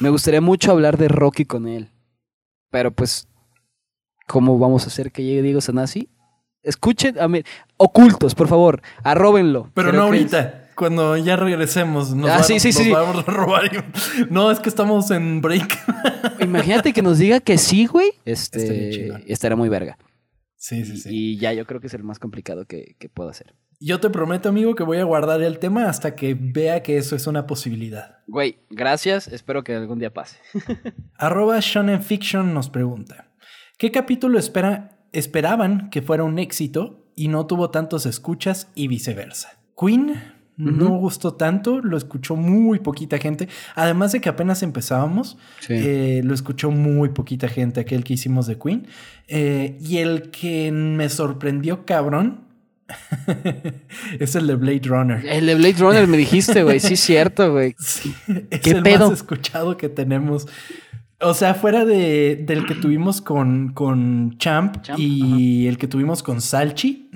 Me gustaría mucho hablar de Rocky con él. Pero pues, ¿cómo vamos a hacer que llegue Diego Sanasi? Escuchen, a mí, ocultos, por favor, arróbenlo. Pero Creo no ahorita. Cuando ya regresemos. Nos Ah, sí, sí, nos sí. vamos a robar. No, es que estamos en break. Imagínate que nos diga que sí, güey. Este, estaría muy verga. Sí, sí, sí. Y ya yo creo que es el más complicado que, que puedo hacer. Yo te prometo, amigo, que voy a guardar el tema hasta que vea que eso es una posibilidad. Güey, gracias. Espero que algún día pase. Arroba Shonen Fiction nos pregunta: ¿Qué capítulo espera, esperaban que fuera un éxito y no tuvo tantos escuchas y viceversa? Queen no gustó tanto, lo escuchó muy poquita gente. Además de que apenas empezábamos, Sí. eh, lo escuchó muy poquita gente, aquel que hicimos de Queen. Eh, y el que me sorprendió cabrón es el de Blade Runner. El de Blade Runner me dijiste, güey. Sí, cierto, güey. Sí, es ¿Qué el pedo? más escuchado que tenemos. O sea, fuera de, del que tuvimos con, con Champ, Champ, y el que tuvimos con Salchi,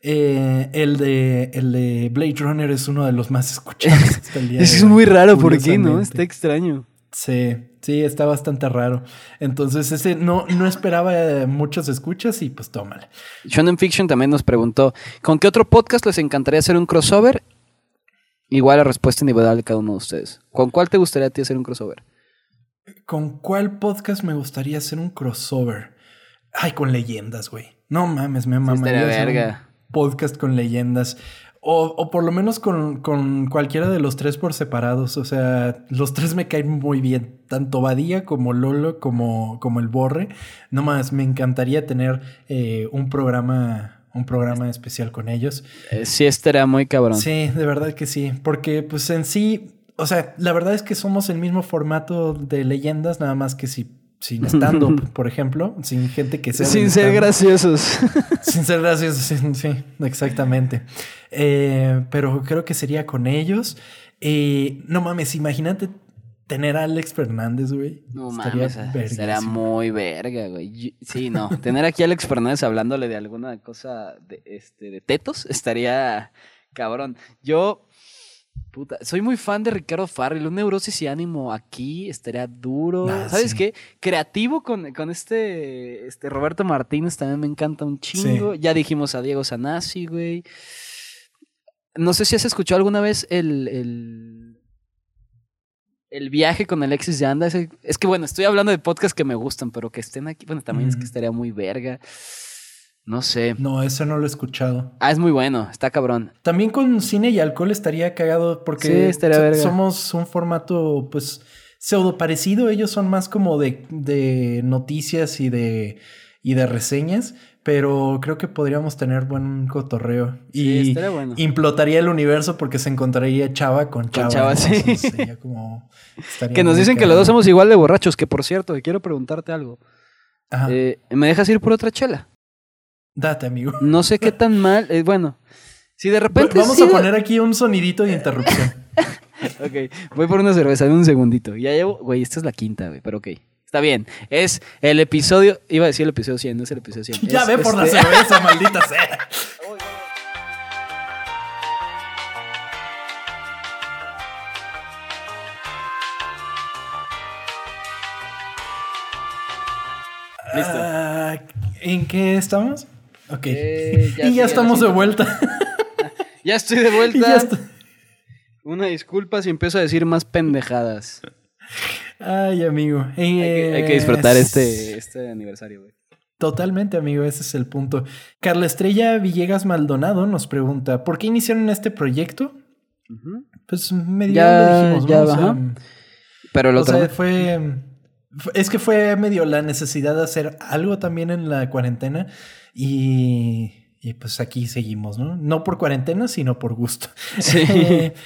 eh, el, de, el de Blade Runner es uno de los más escuchados. hasta el día de Es muy raro, ¿por qué no? Está extraño. Sí, sí, está bastante raro. Entonces, ese no, no esperaba eh, muchas escuchas y pues tómale. Shonen Fiction también nos preguntó, ¿con qué otro podcast les encantaría hacer un crossover? Igual la respuesta individual de cada uno de ustedes. ¿Con cuál te gustaría a ti hacer un crossover? ¿Con cuál podcast me gustaría hacer un crossover? Ay, con leyendas, güey. No mames, me mamaría hacer un verga. podcast con leyendas. O, o por lo menos con, con cualquiera de los tres por separados. O sea, los tres me caen muy bien. Tanto Badía como Lolo como, como el Borre. No más, me encantaría tener eh, un programa, un programa especial con ellos. Eh, sí, estaría muy cabrón. Sí, de verdad que sí. Porque pues en sí, o sea, la verdad es que somos el mismo formato de leyendas, nada más que si, sin stand-up, por ejemplo, sin gente que sea... Sin ser graciosos. Sin ser gracioso, sí, sí, exactamente. Eh, pero creo que sería con ellos. Eh, no mames, imagínate tener a Alex Fernández, güey. No Estaría mames, será verguísima. muy verga, güey. Sí, no. Tener aquí a Alex Fernández hablándole de alguna cosa de, este, de tetos estaría cabrón. Yo, puta, soy muy fan de Ricardo Farrell. Un neurosis y ánimo aquí estaría duro. ¿Sabes sí. qué? Creativo con, con este, este Roberto Martínez también me encanta un chingo. Ya dijimos a Diego Sanasi, güey. No sé si has escuchado alguna vez el, el, el viaje con Alexis de Anda. ese- Es que bueno, estoy hablando de podcasts que me gustan, pero que estén aquí, bueno, también es que estaría muy verga. No sé. No, ese no lo he escuchado. Ah, es muy bueno, está cabrón. También con cine y alcohol estaría cagado porque Sí, estaría so- verga. somos un formato, pues, pseudo parecido. Ellos son más como de, de noticias y de, y de reseñas, pero creo que podríamos tener buen cotorreo. Sí, Y estaría bueno. implotaría el universo porque se encontraría Chava con Chava. Chava, ¿no? sí. Sería como- Que nos dicen que los dos somos igual de borrachos, que por cierto, quiero preguntarte algo. Ajá. Eh, ¿Me dejas ir por otra chela? Date, amigo. No sé qué tan mal. eh, bueno, si de repente. Vamos sí a poner aquí un sonidito de interrupción. Ok, voy por una cerveza, dame un segundito. Ya llevo. Güey, esta es la quinta, güey, pero ok. Está bien. Es el episodio. Iba a decir el episodio 100, no es el episodio 100. ya Es, ve por la este- cerveza, maldita sea. Listo. Ah, ¿En qué estamos? Ok. Eh, ya y ya estamos de vuelta. Ya estoy de vuelta. ya Una disculpa si empiezo a decir más pendejadas. Ay, amigo. Hay que, hay que disfrutar este, este aniversario, güey. Totalmente, amigo, ese es el punto. Carla Estrella Villegas Maldonado nos pregunta, ¿por qué iniciaron este proyecto? Pues medio Ya- lo dijimos, ya. Pero el o otro. sea, fue... Es que fue medio la necesidad de hacer algo también en la cuarentena y, y pues aquí seguimos, ¿no? No por cuarentena, sino por gusto. Sí.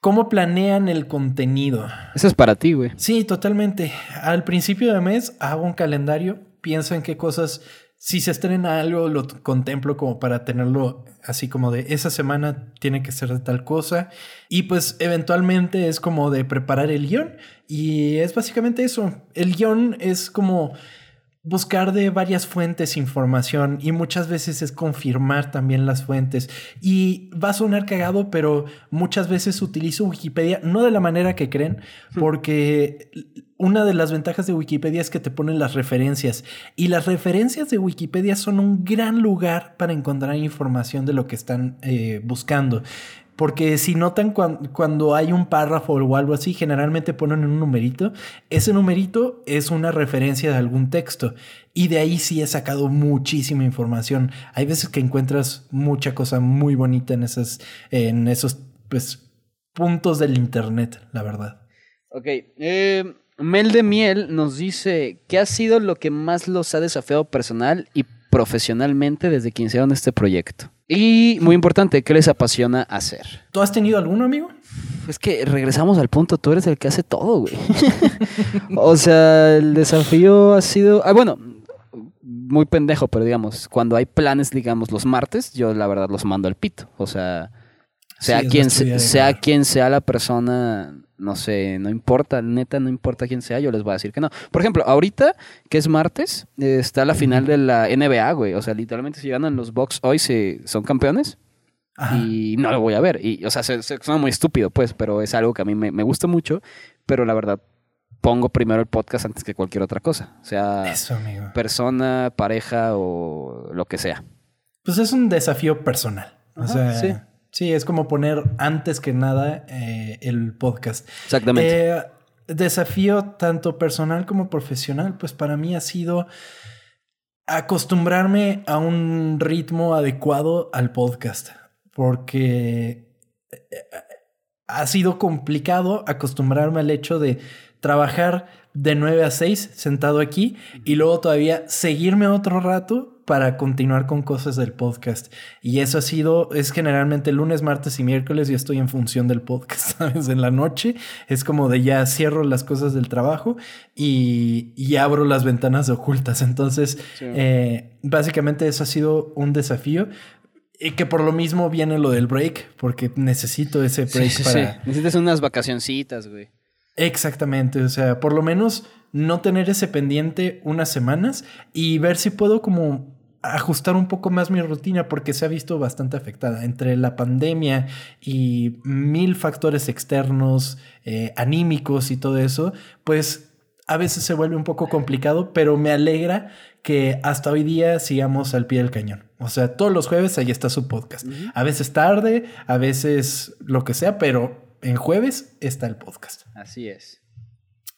¿Cómo planean el contenido? Eso es para ti, güey. Sí, totalmente. Al principio de mes hago un calendario, pienso en qué cosas, si se estrena algo, lo contemplo como para tenerlo así como de esa semana tiene que ser de tal cosa. Y pues eventualmente es como de preparar el guion. Y es básicamente eso. El guion es como buscar de varias fuentes información y muchas veces es confirmar también las fuentes. Y va a sonar cagado, pero muchas veces utilizo Wikipedia, no de la manera que creen, porque una de las ventajas de Wikipedia es que te ponen las referencias y las referencias de Wikipedia son un gran lugar para encontrar información de lo que están eh, buscando. Porque si notan cuan- cuando hay un párrafo o algo así, generalmente ponen un numerito. Ese numerito es una referencia de algún texto. Y de ahí sí he sacado muchísima información. Hay veces que encuentras mucha cosa muy bonita en, esas, en esos pues, puntos del internet, la verdad. Ok. eh, Mel de Miel nos dice: ¿Qué ha sido lo que más los ha desafiado personal y profesionalmente desde que iniciaron este proyecto? Y muy importante, ¿qué les apasiona hacer? ¿Tú has tenido alguno, amigo? Es que regresamos al punto, tú eres el que hace todo, güey. o sea, el desafío ha sido. Ah, bueno, muy pendejo, pero digamos, cuando hay planes, digamos, los martes, yo la verdad los mando al pito. O sea, sea Sí, quien sea grabar. quien sea la persona, no sé, no importa, neta, no importa quién sea, yo les voy a decir que no. Por ejemplo, ahorita, que es martes, está la final de la NBA, güey. O sea, literalmente si ganan los Bucks hoy, se, son campeones Ajá. y no lo voy a ver. Y, o sea, se, se- suena muy estúpido, pues, pero es algo que a mí me, me gusta mucho. Pero la verdad, pongo primero el podcast antes que cualquier otra cosa. O sea, Eso, amigo. persona, pareja o lo que sea. Pues es un desafío personal. O sea, sí. Sí. es como poner antes que nada eh, el podcast. Exactamente. Eh, desafío tanto personal como profesional, pues para mí ha sido acostumbrarme a un ritmo adecuado al podcast, porque eh, ha sido complicado acostumbrarme al hecho de trabajar de 9 a 6 sentado aquí y luego todavía seguirme otro rato para continuar con cosas del podcast. Y eso ha sido, es generalmente lunes, martes y miércoles yo estoy en función del podcast, ¿sabes? En la noche es como de ya cierro las cosas del trabajo y, y abro las ventanas ocultas. Entonces, Sí. eh, básicamente eso ha sido un desafío. Y que por lo mismo viene lo del break, porque necesito ese break sí, para, sí. Necesitas unas vacacioncitas, güey. Exactamente, o sea, por lo menos no tener ese pendiente unas semanas y ver si puedo como ajustar un poco más mi rutina porque se ha visto bastante afectada entre la pandemia y mil factores externos, eh, anímicos y todo eso, pues a veces se vuelve un poco complicado, pero me alegra que hasta hoy día sigamos al pie del cañón. O sea, todos los jueves ahí está su podcast. A veces tarde, a veces lo que sea, pero en jueves está el podcast. Así es.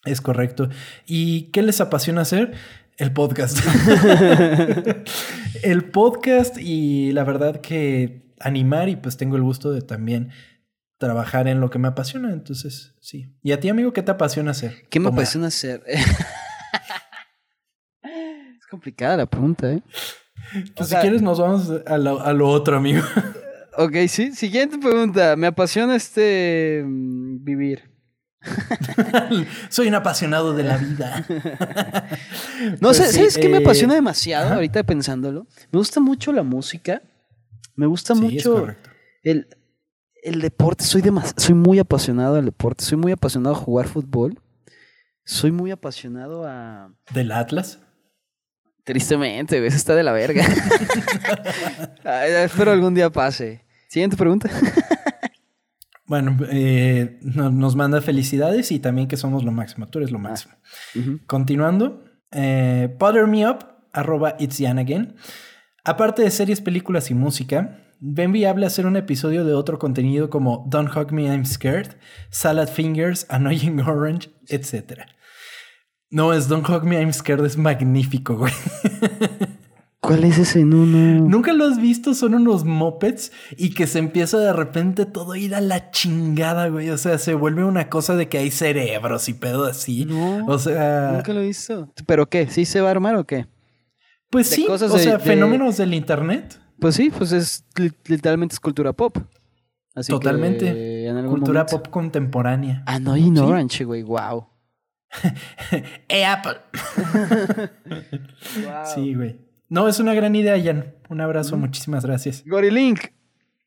Es correcto. ¿Y qué les apasiona hacer? El podcast. el podcast y la verdad que animar y pues tengo el gusto de también trabajar en lo que me apasiona, entonces sí. ¿Y a ti, amigo, qué te apasiona hacer? ¿Qué me Tomar. apasiona hacer? es complicada la pregunta, ¿eh? Pues O sea- si quieres nos vamos a lo, a lo otro, amigo. Ok, sí. Siguiente pregunta. Me apasiona este mm, vivir. Soy un apasionado de la vida. No Pues sé, sí, ¿sabes qué me eh, apasiona demasiado ajá. ahorita pensándolo? Me gusta mucho la música. Me gusta Sí, mucho el, el deporte. Soy, demas- soy muy apasionado del deporte. Soy muy apasionado a jugar fútbol. Soy muy apasionado a... ¿Del Atlas? Tristemente, eso está de la verga. Ay, espero algún día pase. Siguiente pregunta. Bueno, eh, no- nos manda felicidades y también que somos lo máximo. Tú eres lo máximo. Ujú. Continuando, eh, Me Up, arroba It's Jan Again. Aparte de series, películas y música, ven viable hacer un episodio de otro contenido como Don't Hug Me, I'm Scared, Salad Fingers, Annoying Orange, etc. No, es Don't Hug Me, I'm Scared, es magnífico, güey. ¿Cuál es ese? No, no. ¿Nunca lo has visto? Son unos mopeds y que se empieza de repente todo a ir a la chingada, güey. O sea, se vuelve una cosa de que hay cerebros y pedo así. No, o sea, Nunca lo he visto. ¿Pero qué? ¿Sí se va a armar o qué? pues de sí, cosas o de- sea, de- fenómenos del internet. Pues sí, pues es li- literalmente es cultura pop. Así Totalmente. que en algún Cultura momento- pop contemporánea. Annoying Sí. Orange, güey, wow. ¡Eh, Apple! Sí, güey. No, es una gran idea, Jan. Un abrazo, muchísimas gracias. Gorilink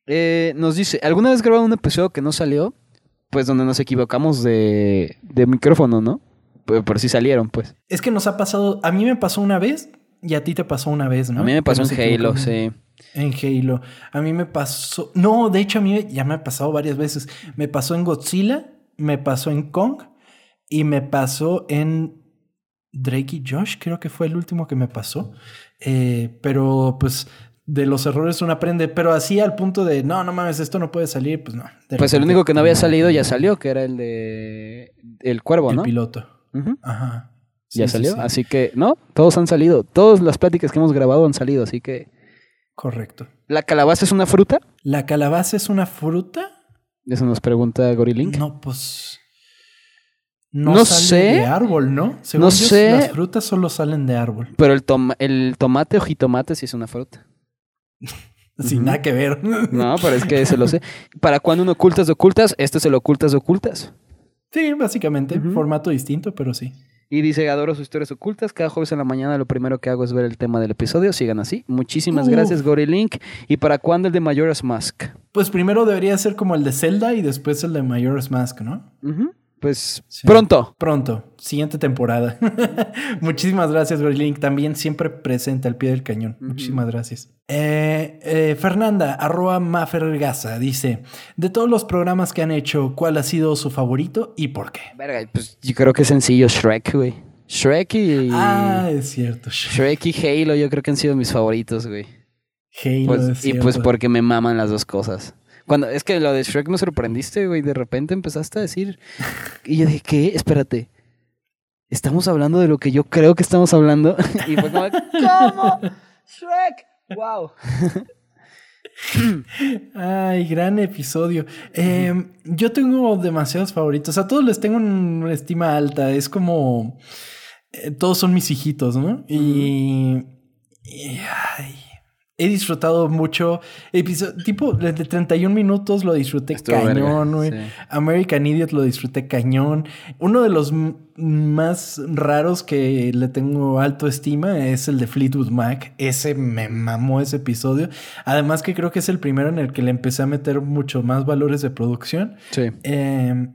eh, nos dice, ¿alguna vez grabaron un episodio que no salió? Pues donde nos equivocamos de, de micrófono, ¿no? Pero, pero sí salieron, pues. Es que nos ha pasado, a mí me pasó una vez y a ti te pasó una vez, ¿no? A mí me pasó en Halo, sí. En Halo. A mí me pasó. No, de hecho, a mí ya me ha pasado varias veces. Me pasó en Godzilla, me pasó en Kong y me pasó en Drake y Josh, creo que fue el último que me pasó. Eh, pero pues de los errores uno aprende, pero así al punto de no, no mames, esto no puede salir, pues no. Pues el único que no había salido ya salió, que era el de... El cuervo, El ¿no? piloto. Ujú. Ajá. ya sí, salió. sí. Así que, no, todos han salido. Todas las pláticas que hemos grabado han salido, así que... Correcto. ¿La calabaza es una fruta? ¿La calabaza es una fruta? Eso nos pregunta Gorilink. No, pues. No, No sé. de árbol, ¿no? Según No yo, sé. Las frutas solo salen de árbol. Pero el, toma- el tomate o jitomate sí es una fruta. Sin nada que ver. No, pero es que se lo sé. ¿Para cuándo un ocultas de ocultas? Este es el ocultas de ocultas. Sí, básicamente. Formato distinto, pero sí. Y dice, adoro sus historias ocultas. Cada jueves en la mañana lo primero que hago es ver el tema del episodio. Sigan así. Muchísimas Uf. gracias, Gorilink. ¿Y para cuándo el de Majora's Mask? Pues primero debería ser como el de Zelda y después el de Majora's Mask, ¿no? Ujú. Pues Sí. pronto. Pronto, siguiente temporada. Muchísimas gracias, Gorilink. También siempre presente al pie del cañón. Muchísimas gracias. Eh, eh, Fernanda, arroba Mafergaza, dice: De todos los programas que han hecho, ¿cuál ha sido su favorito y por qué? Verga, pues yo creo que es sencillo. Shrek, güey. Shrek y... Ah, es cierto. Shrek y Halo yo creo que han sido mis favoritos, güey. Halo, Pues- es y pues porque me maman las dos cosas. Cuando, es que lo de Shrek me sorprendiste, güey. De repente empezaste a decir. Y yo dije, ¿qué? Espérate. Estamos hablando de lo que yo creo que estamos hablando. y fue como, ¿cómo? Shrek. Wow. Ay, gran episodio. Eh, yo tengo demasiados favoritos. A todos les tengo una estima alta. Es como. eh, todos son mis hijitos, ¿no? Y. y, ay, he disfrutado mucho. Episodio, tipo, de 31 minutos lo disfruté Estuvo cañón, güey. sí. American Idiot lo disfruté cañón. Uno de los más raros que le tengo alto estima es el de Fleetwood Mac. Ese me mamó ese episodio. Además que creo que es el primero en el que le empecé a meter mucho más valores de producción. Sí. Eh,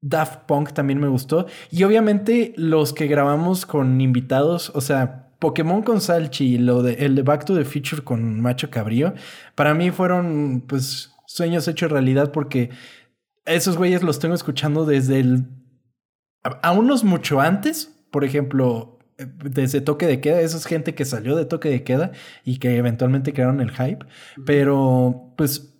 Daft Punk también me gustó. Y obviamente los que grabamos con invitados, o sea, Pokémon con Salchi y lo de, el de Back to the Future con Macho Cabrío, para mí fueron pues sueños hechos realidad porque esos güeyes los tengo escuchando desde el... A, unos mucho antes, por ejemplo, eh, desde Toque de Queda, esa es gente que salió de Toque de Queda y que eventualmente crearon el hype, pero pues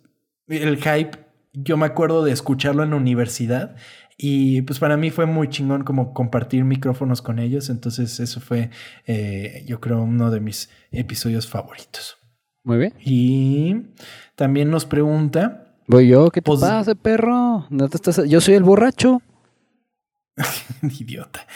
el hype, yo me acuerdo de escucharlo en la universidad Y pues para mí fue muy chingón como compartir micrófonos con ellos. Entonces eso fue, eh, yo creo, uno de mis episodios favoritos. Muy bien. Y también nos pregunta, Voy yo, ¿qué te Pues- pasa, perro? No te estás... Yo soy el borracho. idiota,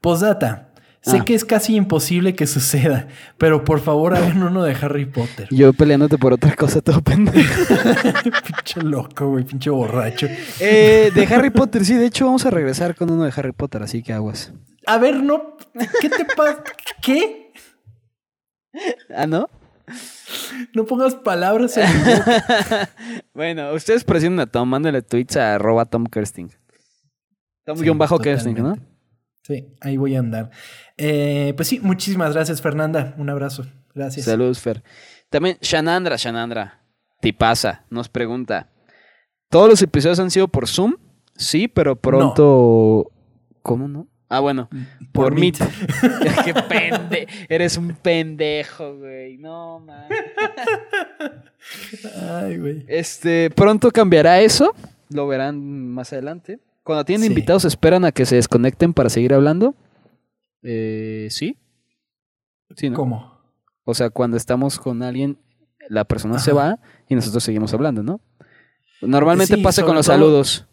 posdata. Sé Ah. que es casi imposible que suceda, pero por favor hagan uno de Harry Potter. Yo peleándote por otra cosa, todo pendejo. pinche loco, güey, pinche borracho. Eh, de Harry Potter, sí, de hecho vamos a regresar con uno de Harry Potter, así que aguas. A ver, no, ¿qué te pasa? ¿Qué? ¿Ah, no? No pongas palabras en. Bueno, ustedes presionen a Tom, mándenle tweets a arroba Tom Kersting. Tom-Kersting, ¿no? Sí, ahí voy a andar. Eh, pues sí, muchísimas gracias, Fernanda. Un abrazo. Gracias. Saludos, Fer. También Shanandra, Shanandra, Tipasa, nos pregunta. ¿Todos los episodios han sido por Zoom? Sí, pero pronto... ¿Cómo no? Ah, bueno, por, Por Meet. Meet. Qué pende... Eres un pendejo, güey. No, man. Ay, güey. Este, pronto cambiará eso. Lo verán más adelante. Cuando tienen Sí. invitados, esperan a que se desconecten para seguir hablando. Eh, sí. Sí, ¿no? ¿Cómo? O sea, cuando estamos con alguien, la persona se va y nosotros seguimos hablando, ¿no? Normalmente Sí, pasa con los todo- saludos.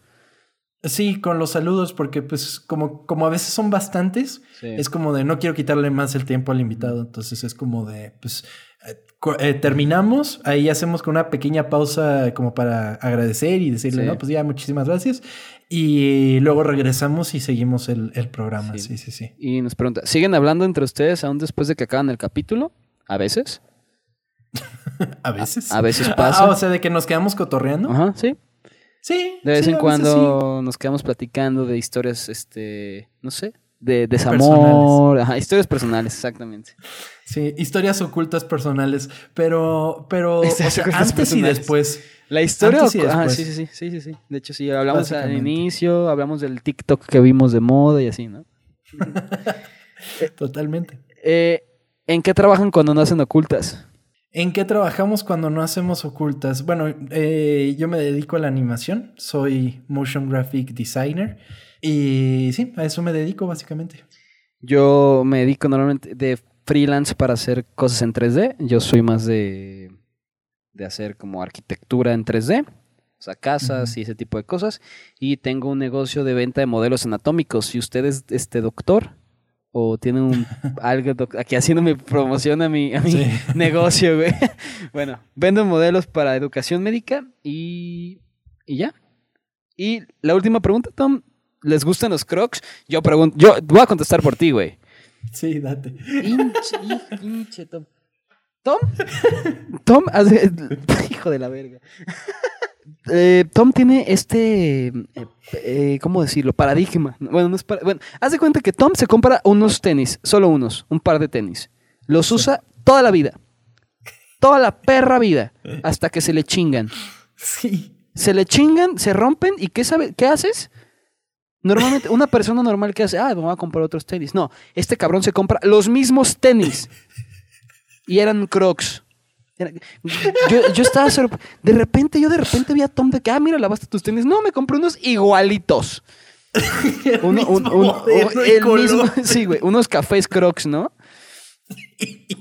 Sí, con los saludos, porque pues como, como a veces son bastantes, es como de no quiero quitarle más el tiempo al invitado. Entonces es como de, pues, eh, terminamos, ahí hacemos con una pequeña pausa como para agradecer y decirle, Sí. no, pues ya, muchísimas gracias. Y luego regresamos y seguimos el, el programa. Sí. Sí, sí, sí. Y nos pregunta, ¿siguen hablando entre ustedes aún después de que acaban el capítulo? A veces. A veces. A veces Ah, pasa. o sea, de que nos quedamos cotorreando. Ajá, sí. Sí. De vez sí, en cuando nos quedamos platicando de historias, este, no sé, de desamor, ajá, historias personales, exactamente. Sí, historias ocultas personales, pero, pero o sea, antes y después. La historia, Antes y ajá, después. sí, sí, sí, sí, sí, sí. De hecho, sí, hablamos al inicio, hablamos del TikTok que vimos de moda y así, ¿no? Totalmente. Eh, ¿En qué trabajan cuando no hacen ocultas? ¿En qué trabajamos cuando no hacemos ocultas? Bueno, eh, yo me dedico a la animación, soy motion graphic designer y sí, a eso me dedico básicamente. Yo me dedico normalmente de freelance para hacer cosas en 3D. Yo soy más de, de hacer como arquitectura en 3D, o sea, casas y ese tipo de cosas. Y tengo un negocio de venta de modelos anatómicos. Si usted es este doctor o tiene un algo aquí haciéndome promoción a mi, a mi Sí. negocio, güey. bueno, vendo modelos para educación médica y, y ya. Y la última pregunta, Tom. ¿Les gustan los crocs? Yo pregunto, yo voy a contestar por ti, güey. Sí, date. Pinche, hijo, pinche Tom. ¿Tom? Tom, hace- hijo de la verga. Eh, Tom tiene este, eh, eh, ¿cómo decirlo? Paradigma. Bueno, no es para- bueno, haz de cuenta que Tom se compra unos tenis, solo unos, un par de tenis. Los usa toda la vida. Toda la perra vida. Hasta que se le chingan. Sí. Se le chingan, se rompen y ¿qué, sabe, ¿qué haces? Normalmente, una persona normal que hace, ah, me voy a comprar otros tenis. No, este cabrón se compra los mismos tenis. Y eran crocs. Era- Yo, yo estaba De repente, yo de repente vi a Tom de que, ah, mira, lavaste tus tenis. No, me compré unos igualitos. Uno- un- mismo un- modelo y el color. mismo, sí, güey, unos cafés crocs, ¿no?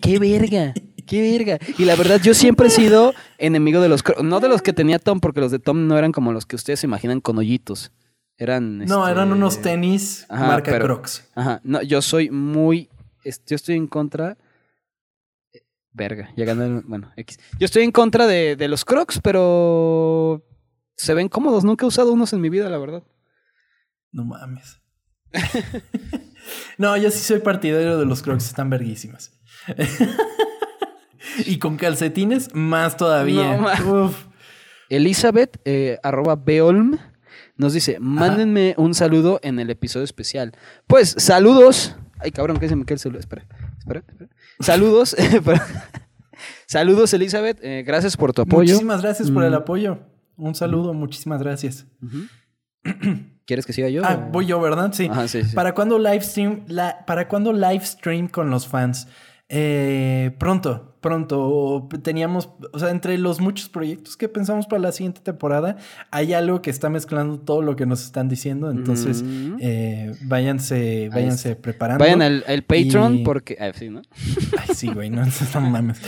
Qué verga, qué verga. Y la verdad, yo siempre he sido enemigo de los crocs. No de los que tenía Tom, porque los de Tom no eran como los que ustedes se imaginan con hoyitos. Eran. No, este, eran unos tenis Ajá, marca pero- Crocs. Ajá, no, yo soy muy. Yo estoy en contra. eh, Verga, gané. el- Bueno, X. Yo estoy en contra de, de los crocs, pero. Se ven cómodos. Nunca he usado unos en mi vida, la verdad. No mames. no, yo sí soy partidario de los Crocs, están verguísimas. y con calcetines, más todavía. No Uf. Elizabeth, eh, arroba Beolm, nos dice: Mándenme un saludo en el episodio especial. Pues, saludos. Ay, cabrón, que se me queda el celular. Espera, espera, espera. Saludos. saludos, Elizabeth. eh, gracias por tu apoyo. Muchísimas gracias por el Mm. apoyo. Un saludo, muchísimas gracias. ¿Quieres que siga yo? Ah, o- voy yo, ¿verdad? Sí. Ajá, sí, sí. ¿Para cuándo live stream? la- ¿Para cuándo live stream con los fans? Eh, pronto, pronto. Teníamos, o sea, entre los muchos proyectos que pensamos para la siguiente temporada, hay algo que está mezclando todo lo que nos están diciendo. Entonces, Mm. eh, váyanse, váyanse preparando. Vayan al, al Patreon Y- porque... ah, sí, ¿no? Ay, sí, güey, no, no mames.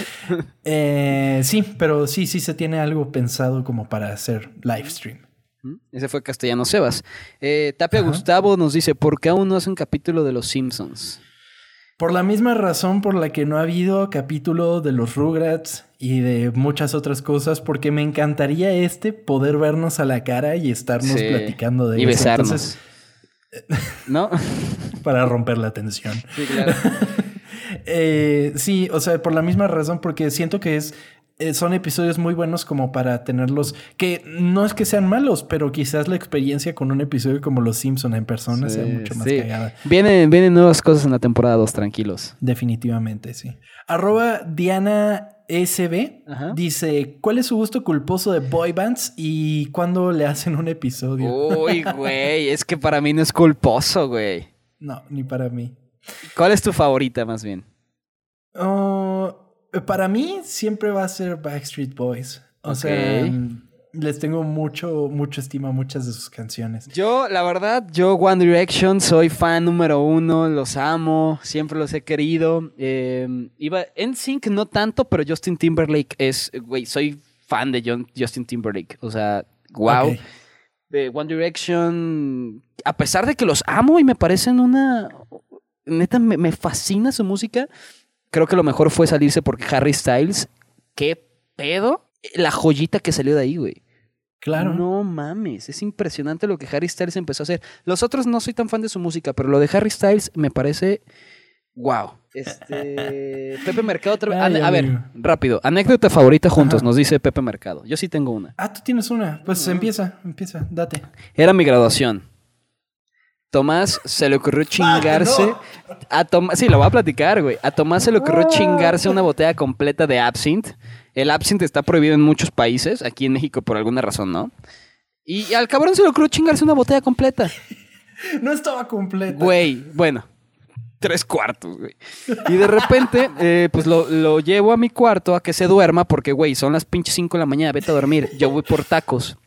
Eh, sí, pero sí, sí se tiene algo pensado como para hacer live stream. ¿Mm? Ese fue Castellano Sebas. Eh, Tapia Ajá. Gustavo nos dice, ¿por qué aún no hace un capítulo de Los Simpsons? Por la misma razón por la que no ha habido capítulo de los Rugrats y de muchas otras cosas, porque me encantaría este poder vernos a la cara y estarnos Sí. platicando de y eso. besarnos. Entonces, ¿No? para romper la tensión. sí, claro. Eh, sí, o sea, por la misma razón, porque siento que es son episodios muy buenos como para tenerlos, que no es que sean malos, pero quizás la experiencia con un episodio como Los Simpson en persona sea mucho más sí. cagada. Vienen, vienen nuevas cosas en la temporada 2, tranquilos. Definitivamente, sí. Arroba Diana SB Ajá. dice, ¿cuál es su gusto culposo de boy bands y cuándo le hacen un episodio? Uy, güey, es que para mí no es culposo, güey. No, ni para mí. ¿Cuál es tu favorita, más bien? Oh, para mí siempre va a ser Backstreet Boys. O sea, mm, les tengo mucho, mucho estima a muchas de sus canciones. Yo, la verdad, yo One Direction soy fan número uno, los amo, siempre los he querido. Eh, iba en Sync no tanto, pero Justin Timberlake es, güey, soy fan de John- Justin Timberlake. O sea, wow. Ok. de One Direction, a pesar de que los amo y me parecen una... Neta, me, me fascina su música. Creo que lo mejor fue salirse porque Harry Styles, qué pedo, la joyita que salió de ahí, güey. Claro. No mames, es impresionante lo que Harry Styles empezó a hacer. Los otros no soy tan fan de su música, pero lo de Harry Styles me parece wow. Este Pepe Mercado otra vez. Ay, a ver, rápido, anécdota favorita juntos, Ajá. nos dice Pepe Mercado. Yo sí tengo una. Ah, tú tienes una. Pues empieza, empieza, date. Era mi graduación. Tomás se le ocurrió chingarse. A Tomás, sí, lo voy a platicar, güey. A Tomás se le ocurrió chingarse una botella completa de absinthe. El absinthe está prohibido en muchos países. Aquí en México, por alguna razón, ¿no? Y al cabrón se le ocurrió chingarse una botella completa. No estaba completa. Güey, bueno, tres cuartos, güey. Y de repente, eh, pues lo, lo llevo a mi cuarto a que se duerma porque, güey, son las pinches 5 de la mañana, vete a dormir. Yo voy por tacos.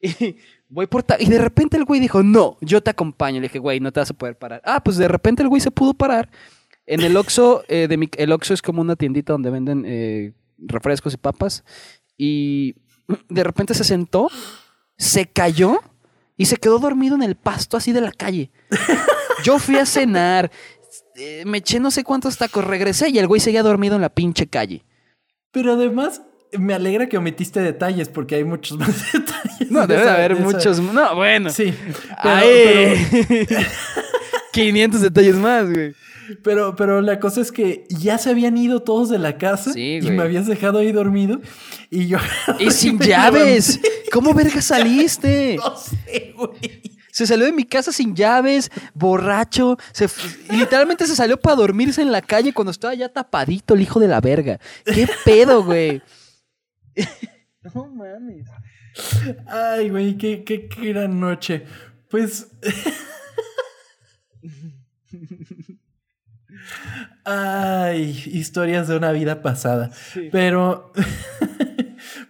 Y voy por. Y de repente el güey dijo, no, yo te acompaño. Le dije, güey, no te vas a poder parar. Ah, pues de repente el güey se pudo parar. En el Oxxo, eh, de mi- el Oxxo es como una tiendita donde venden eh, refrescos y papas. Y de repente se sentó, se cayó y se quedó dormido en el pasto así de la calle. Yo fui a cenar, eh, me eché no sé cuántos tacos, regresé y el güey seguía dormido en la pinche calle. Pero además, me alegra que omitiste detalles porque hay muchos más detalles. No, de debe de haber de esa- muchos. No, bueno. Sí. Pero, Ay. 500 detalles más, güey. pero, pero la cosa es que ya se habían ido todos de la casa Sí, y me habías dejado ahí dormido y yo. Y sin llaves. ¿Cómo verga saliste? No sé, güey. Se salió de mi casa sin llaves, borracho. Se literalmente se salió para dormirse en la calle cuando estaba ya tapadito el hijo de la verga. ¿Qué pedo, güey? No mames. Ay, güey, qué, qué, qué gran noche. Pues. Ay, historias de una vida pasada. Pero.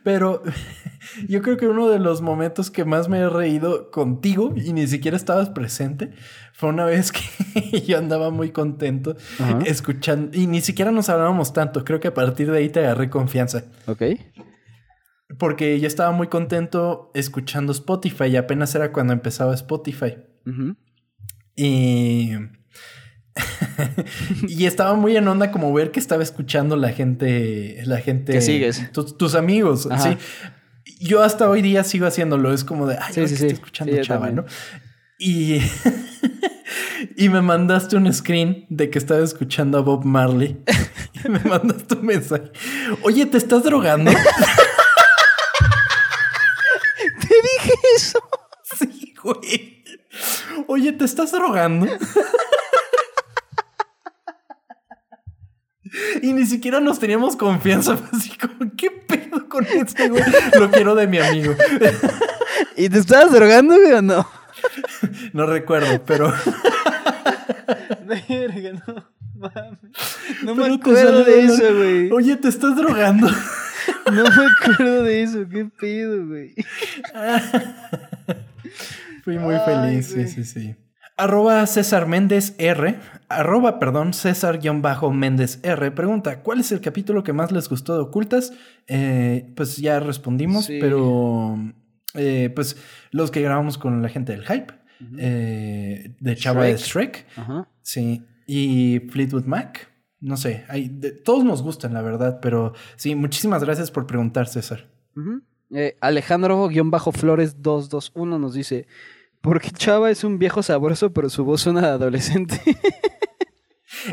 Pero. Yo creo que uno de los momentos que más me he reído contigo y ni siquiera estabas presente fue una vez que yo andaba muy contento escuchando y ni siquiera nos hablábamos tanto. Creo que a partir de ahí te agarré confianza. Ok. Porque yo estaba muy contento escuchando Spotify y apenas era cuando empezaba Spotify. Y. y estaba muy en onda como ver que estaba escuchando la gente. La gente. Que sigues. Tus, tus amigos. Ajá. Sí. Yo hasta hoy día sigo haciéndolo. Es como de. Ay, Sí, sí, estoy escuchando chava. ¿no? Y. y me mandaste un screen de que estaba escuchando a Bob Marley. y me mandaste un mensaje. Oye, ¿te estás drogando? Te dije eso. Sí, güey. Oye, ¿te estás drogando? Y ni siquiera nos teníamos confianza. Así como, ¿qué pedo con este güey? Lo quiero de mi amigo. ¿Y te estabas drogando, güey, o no? No recuerdo, pero Verga, no. No me Pero acuerdo de eso, güey. Oye, te estás drogando. No me acuerdo de eso. ¿Qué pedo, güey? Fui muy Ay, feliz, güey. sí, sí, sí. Arroba César Méndez R. Arroba, perdón, César-Méndez R. Pregunta, ¿cuál es el capítulo que más les gustó de Ocultas? Eh, pues ya respondimos, Sí. pero eh, pues los que grabamos con la gente del Hype. eh, de Chava de Shrek. Sí. Y Fleetwood Mac. No sé, hay, de- todos nos gustan, la verdad, pero sí, muchísimas gracias por preguntar, César. Ujú. Eh, Alejandro-Flores221 nos dice: Porque Chava es un viejo sabroso, pero su voz suena de adolescente.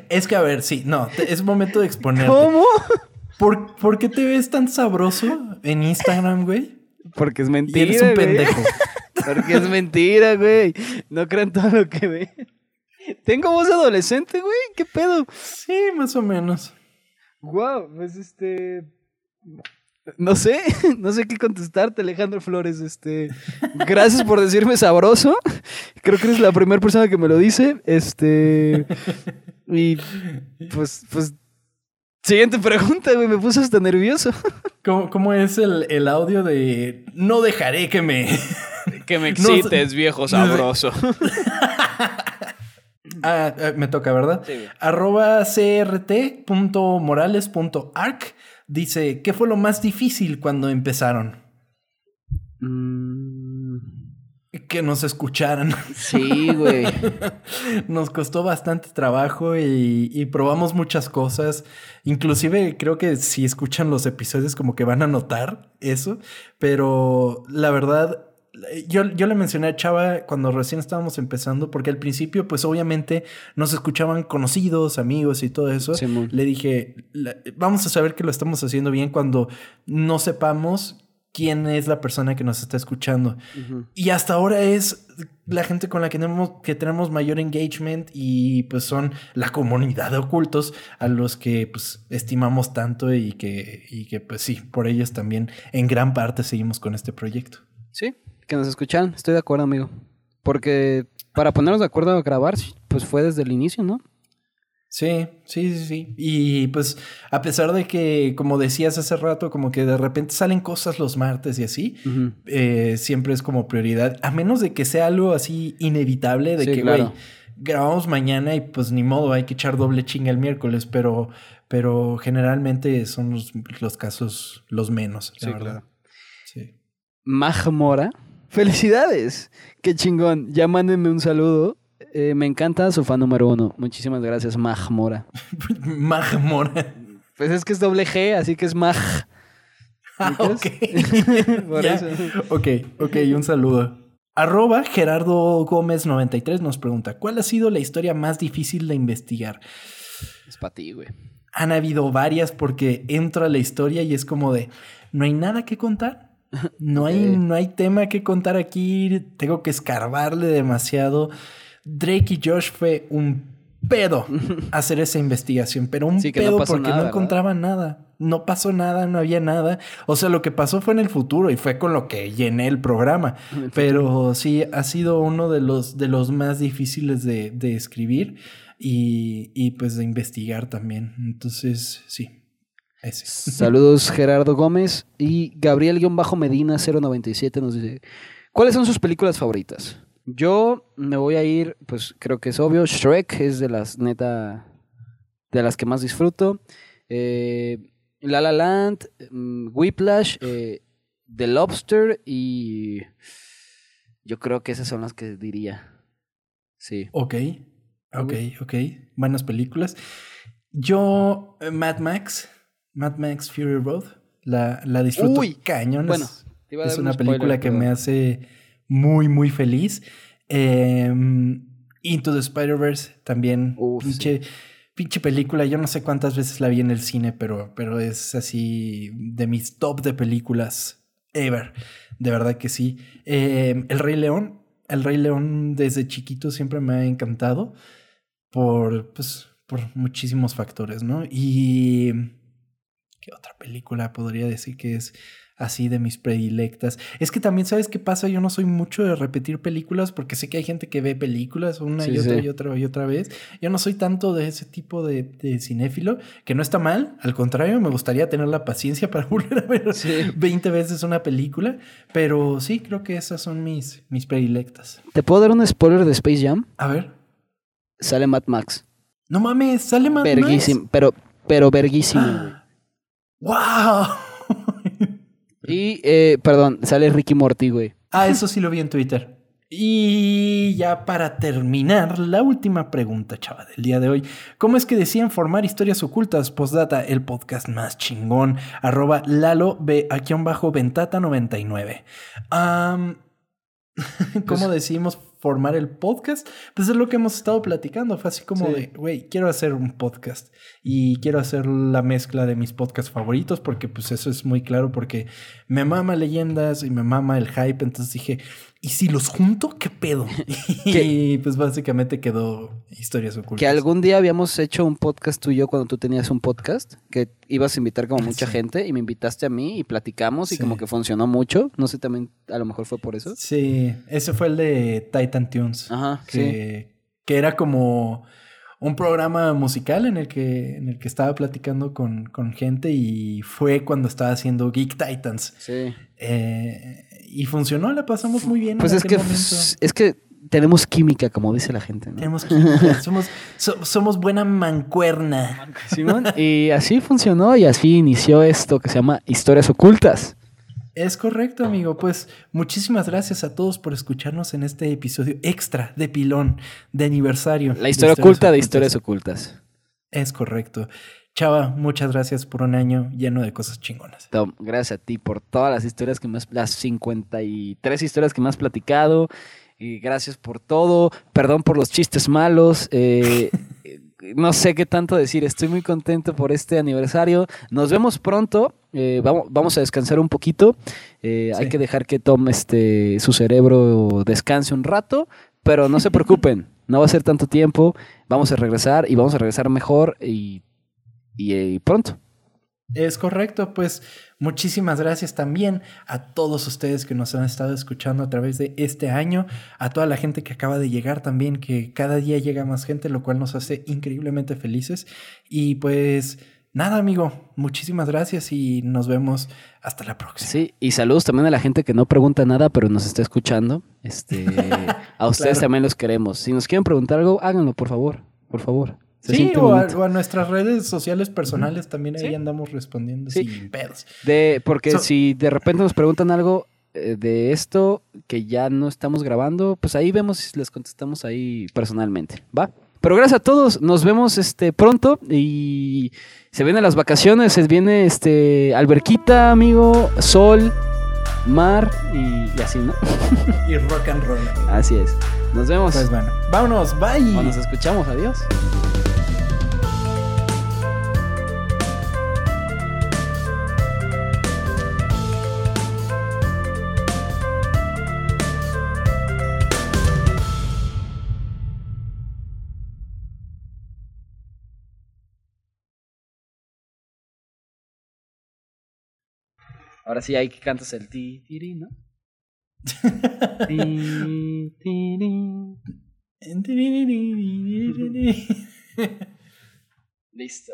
Es que, a ver, sí, no, es momento de exponerte. ¿Cómo? ¿Por, por qué te ves tan sabroso en Instagram, güey? Porque es Y mentira. eres un güey. pendejo. Porque es mentira, güey. No crean todo lo que ven. Tengo voz adolescente, güey. ¿Qué pedo? Sí, más o menos. Wow, pues este. No sé, no sé qué contestarte, Alejandro Flores. Este, gracias por decirme sabroso. Creo que eres la primera persona que me lo dice. Este, y pues, pues, siguiente pregunta, güey. Me puse hasta nervioso. ¿Cómo, cómo es el, el audio de no dejaré que me. Que me excites, viejo sabroso. ah, eh, me toca, ¿verdad? Sí. Arroba crt.morales.arc dice: ¿Qué fue lo más difícil cuando empezaron? Mm, Que nos escucharan. sí, güey. Nos costó bastante trabajo y, y probamos muchas cosas. Inclusive creo que si escuchan los episodios como que van a notar eso. Pero la verdad, yo, yo le mencioné a Chava cuando recién estábamos empezando, porque al principio pues obviamente nos escuchaban conocidos, amigos y todo eso. Le dije, "La- vamos a saber que lo estamos haciendo bien cuando no sepamos quién es la persona que nos está escuchando. Y hasta ahora es la gente con la que tenemos, que tenemos mayor engagement y pues son la comunidad de ocultos a los que pues estimamos tanto y que, y que pues sí, por ellos también en gran parte seguimos con este proyecto. Sí, que nos escucharan. Estoy de acuerdo, amigo. Porque para ponernos de acuerdo a grabar, pues fue desde el inicio, ¿no? Sí, sí, sí, sí. Y pues a pesar de que, como decías hace rato, como que de repente salen cosas los martes y así, eh, siempre es como prioridad, a menos de que sea algo así inevitable, de Sí, que, claro. grabamos mañana y pues ni modo, hay que echar doble chinga el miércoles, pero, pero generalmente son los, los casos los menos, la Sí, verdad. claro. Sí. Mag Mora. ¡Felicidades! ¡Qué chingón! Ya mándenme un saludo. Eh, me encanta su fan número uno. Muchísimas gracias, Mag Mora. Pues es que es doble G, así que es Mag. Ah, ok. Por eso. Ok, ok, un saludo. Arroba Gerardo Gómez 93 nos pregunta, ¿cuál ha sido la historia más difícil de investigar? Es para ti, güey. Han habido varias porque entro a la historia y es como de, no hay nada que contar. No, hay, no hay tema que contar aquí. Tengo que escarbarle demasiado. Drake y Josh fue un pedo hacer esa investigación, pero un Sí, que no pedo porque nada, no encontraban nada. No pasó nada, no había nada. O sea, lo que pasó fue en el futuro y fue con lo que llené el programa. El Pero sí, ha sido uno de los, de los más difíciles de, de escribir y, y pues de investigar también. Entonces, sí, ese. Saludos Gerardo Gómez y Gabriel-Medina 097 nos dice, ¿cuáles son sus películas favoritas? Yo me voy a ir, pues creo que es obvio, Shrek es de las neta, de las que más disfruto. Eh, La La Land, mm, Whiplash, eh, The Lobster y yo creo que esas son las que diría. Sí. Ok, ok, ok. Buenas películas. Yo, eh, Mad Max, Mad Max Fury Road, la, la disfruto Uy, cañón. bueno, es- te iba a es dar un una spoiler, película que pero- me hace muy, muy feliz. Eh, Into the Spider-Verse también. Uf, pinche, pinche película. Yo no sé cuántas veces la vi en el cine, pero, pero es así de mis top de películas ever. De verdad que sí. Eh, el Rey León. El Rey León desde chiquito siempre me ha encantado por, pues, por muchísimos factores, ¿no? Y... ¿Qué otra película podría decir que es así de mis predilectas. Es que también, ¿sabes qué pasa? Yo no soy mucho de repetir películas porque sé que hay gente que ve películas una Sí, y otra sí. y otra y otra vez. Yo no soy tanto de ese tipo de, de cinéfilo, que no está mal. Al contrario, me gustaría tener la paciencia para volver a ver Sí. 20 veces una película. Pero sí, creo que esas son mis, mis predilectas. ¿Te puedo dar un spoiler de Space Jam? A ver. Sale Mad Max. No mames, sale más. Verguísimo, pero, pero verguísimo, güey. ¡Wow! Y, eh, perdón, sale Ricky Morty, güey. Ah, eso sí lo vi en Twitter. Y ya para terminar, la última pregunta, chava, del día de hoy. ¿Cómo es que decían formar historias ocultas? Postdata, el podcast más chingón. Arroba Lalo, B, aquí abajo, Ventata 99. Am, ¿Cómo decimos formar el podcast? Pues es lo que hemos estado platicando. Fue así como Sí. de, güey, quiero hacer un podcast. Y quiero hacer la mezcla de mis podcasts favoritos porque pues eso es muy claro porque me mama leyendas y me mama el hype. Entonces dije, ¿y si los junto? ¿Qué pedo? y pues básicamente quedó historias ocultas. Que algún día habíamos hecho un podcast tú y yo cuando tú tenías un podcast, que ibas a invitar como mucha Sí. gente y me invitaste a mí y platicamos y Sí. como que funcionó mucho. No sé, también a lo mejor fue por eso. Sí, ese fue el de Titan Tunes. Ajá, sí. que, que era como un programa musical en el que, en el que estaba platicando con, con gente y fue cuando estaba haciendo Geek Titans. Sí. Eh, y funcionó, la pasamos muy bien. Pues en es que, momento. es que tenemos química, como dice la gente, ¿no? Tenemos química, somos, so- somos buena mancuerna. Simón. Y así funcionó y así inició esto que se llama Historias Ocultas. Es correcto, amigo. Pues muchísimas gracias a todos por escucharnos en este episodio extra de pilón de aniversario. La historia de oculta de historias ocultas. Es correcto. Chava, muchas gracias por un año lleno de cosas chingonas. Tom, gracias a ti por todas las historias que me has, las 53 historias que me has platicado. Y gracias por todo. Perdón por los chistes malos. eh, no sé qué tanto decir. Estoy muy contento por este aniversario. Nos vemos pronto. eh, vamos, vamos a descansar un poquito. Eh, Hay que dejar que Tom este, su cerebro descanse un rato. Pero no se preocupen. No va a ser tanto tiempo. Vamos a regresar y vamos a regresar mejor y, y, eh, pronto. Es correcto, pues muchísimas gracias también a todos ustedes que nos han estado escuchando a través de este año, a toda la gente que acaba de llegar también, que cada día llega más gente, lo cual nos hace increíblemente felices. Y pues nada, amigo, muchísimas gracias y nos vemos hasta la próxima. Sí, y saludos también a la gente que no pregunta nada, pero nos está escuchando. Este, a ustedes Claro. también los queremos. Si nos quieren preguntar algo, háganlo, por favor. Por favor. Se Sí, o a, bonito. o a nuestras redes sociales personales también ahí Sí. andamos respondiendo Sí. sin pedos. De, porque So- si de repente nos preguntan algo eh, de esto que ya no estamos grabando, pues ahí vemos si les contestamos ahí personalmente, ¿va? Pero gracias a todos, nos vemos este pronto y se vienen las vacaciones, se viene este alberquita, amigo, sol, mar y, y así, ¿no? Y rock and roll. Así es. Nos vemos. Pues bueno, vámonos, bye. O nos escuchamos. Adiós. Ahora sí, hay que cantas el ti, tiri, ¿no? Ti, tiri. Listo.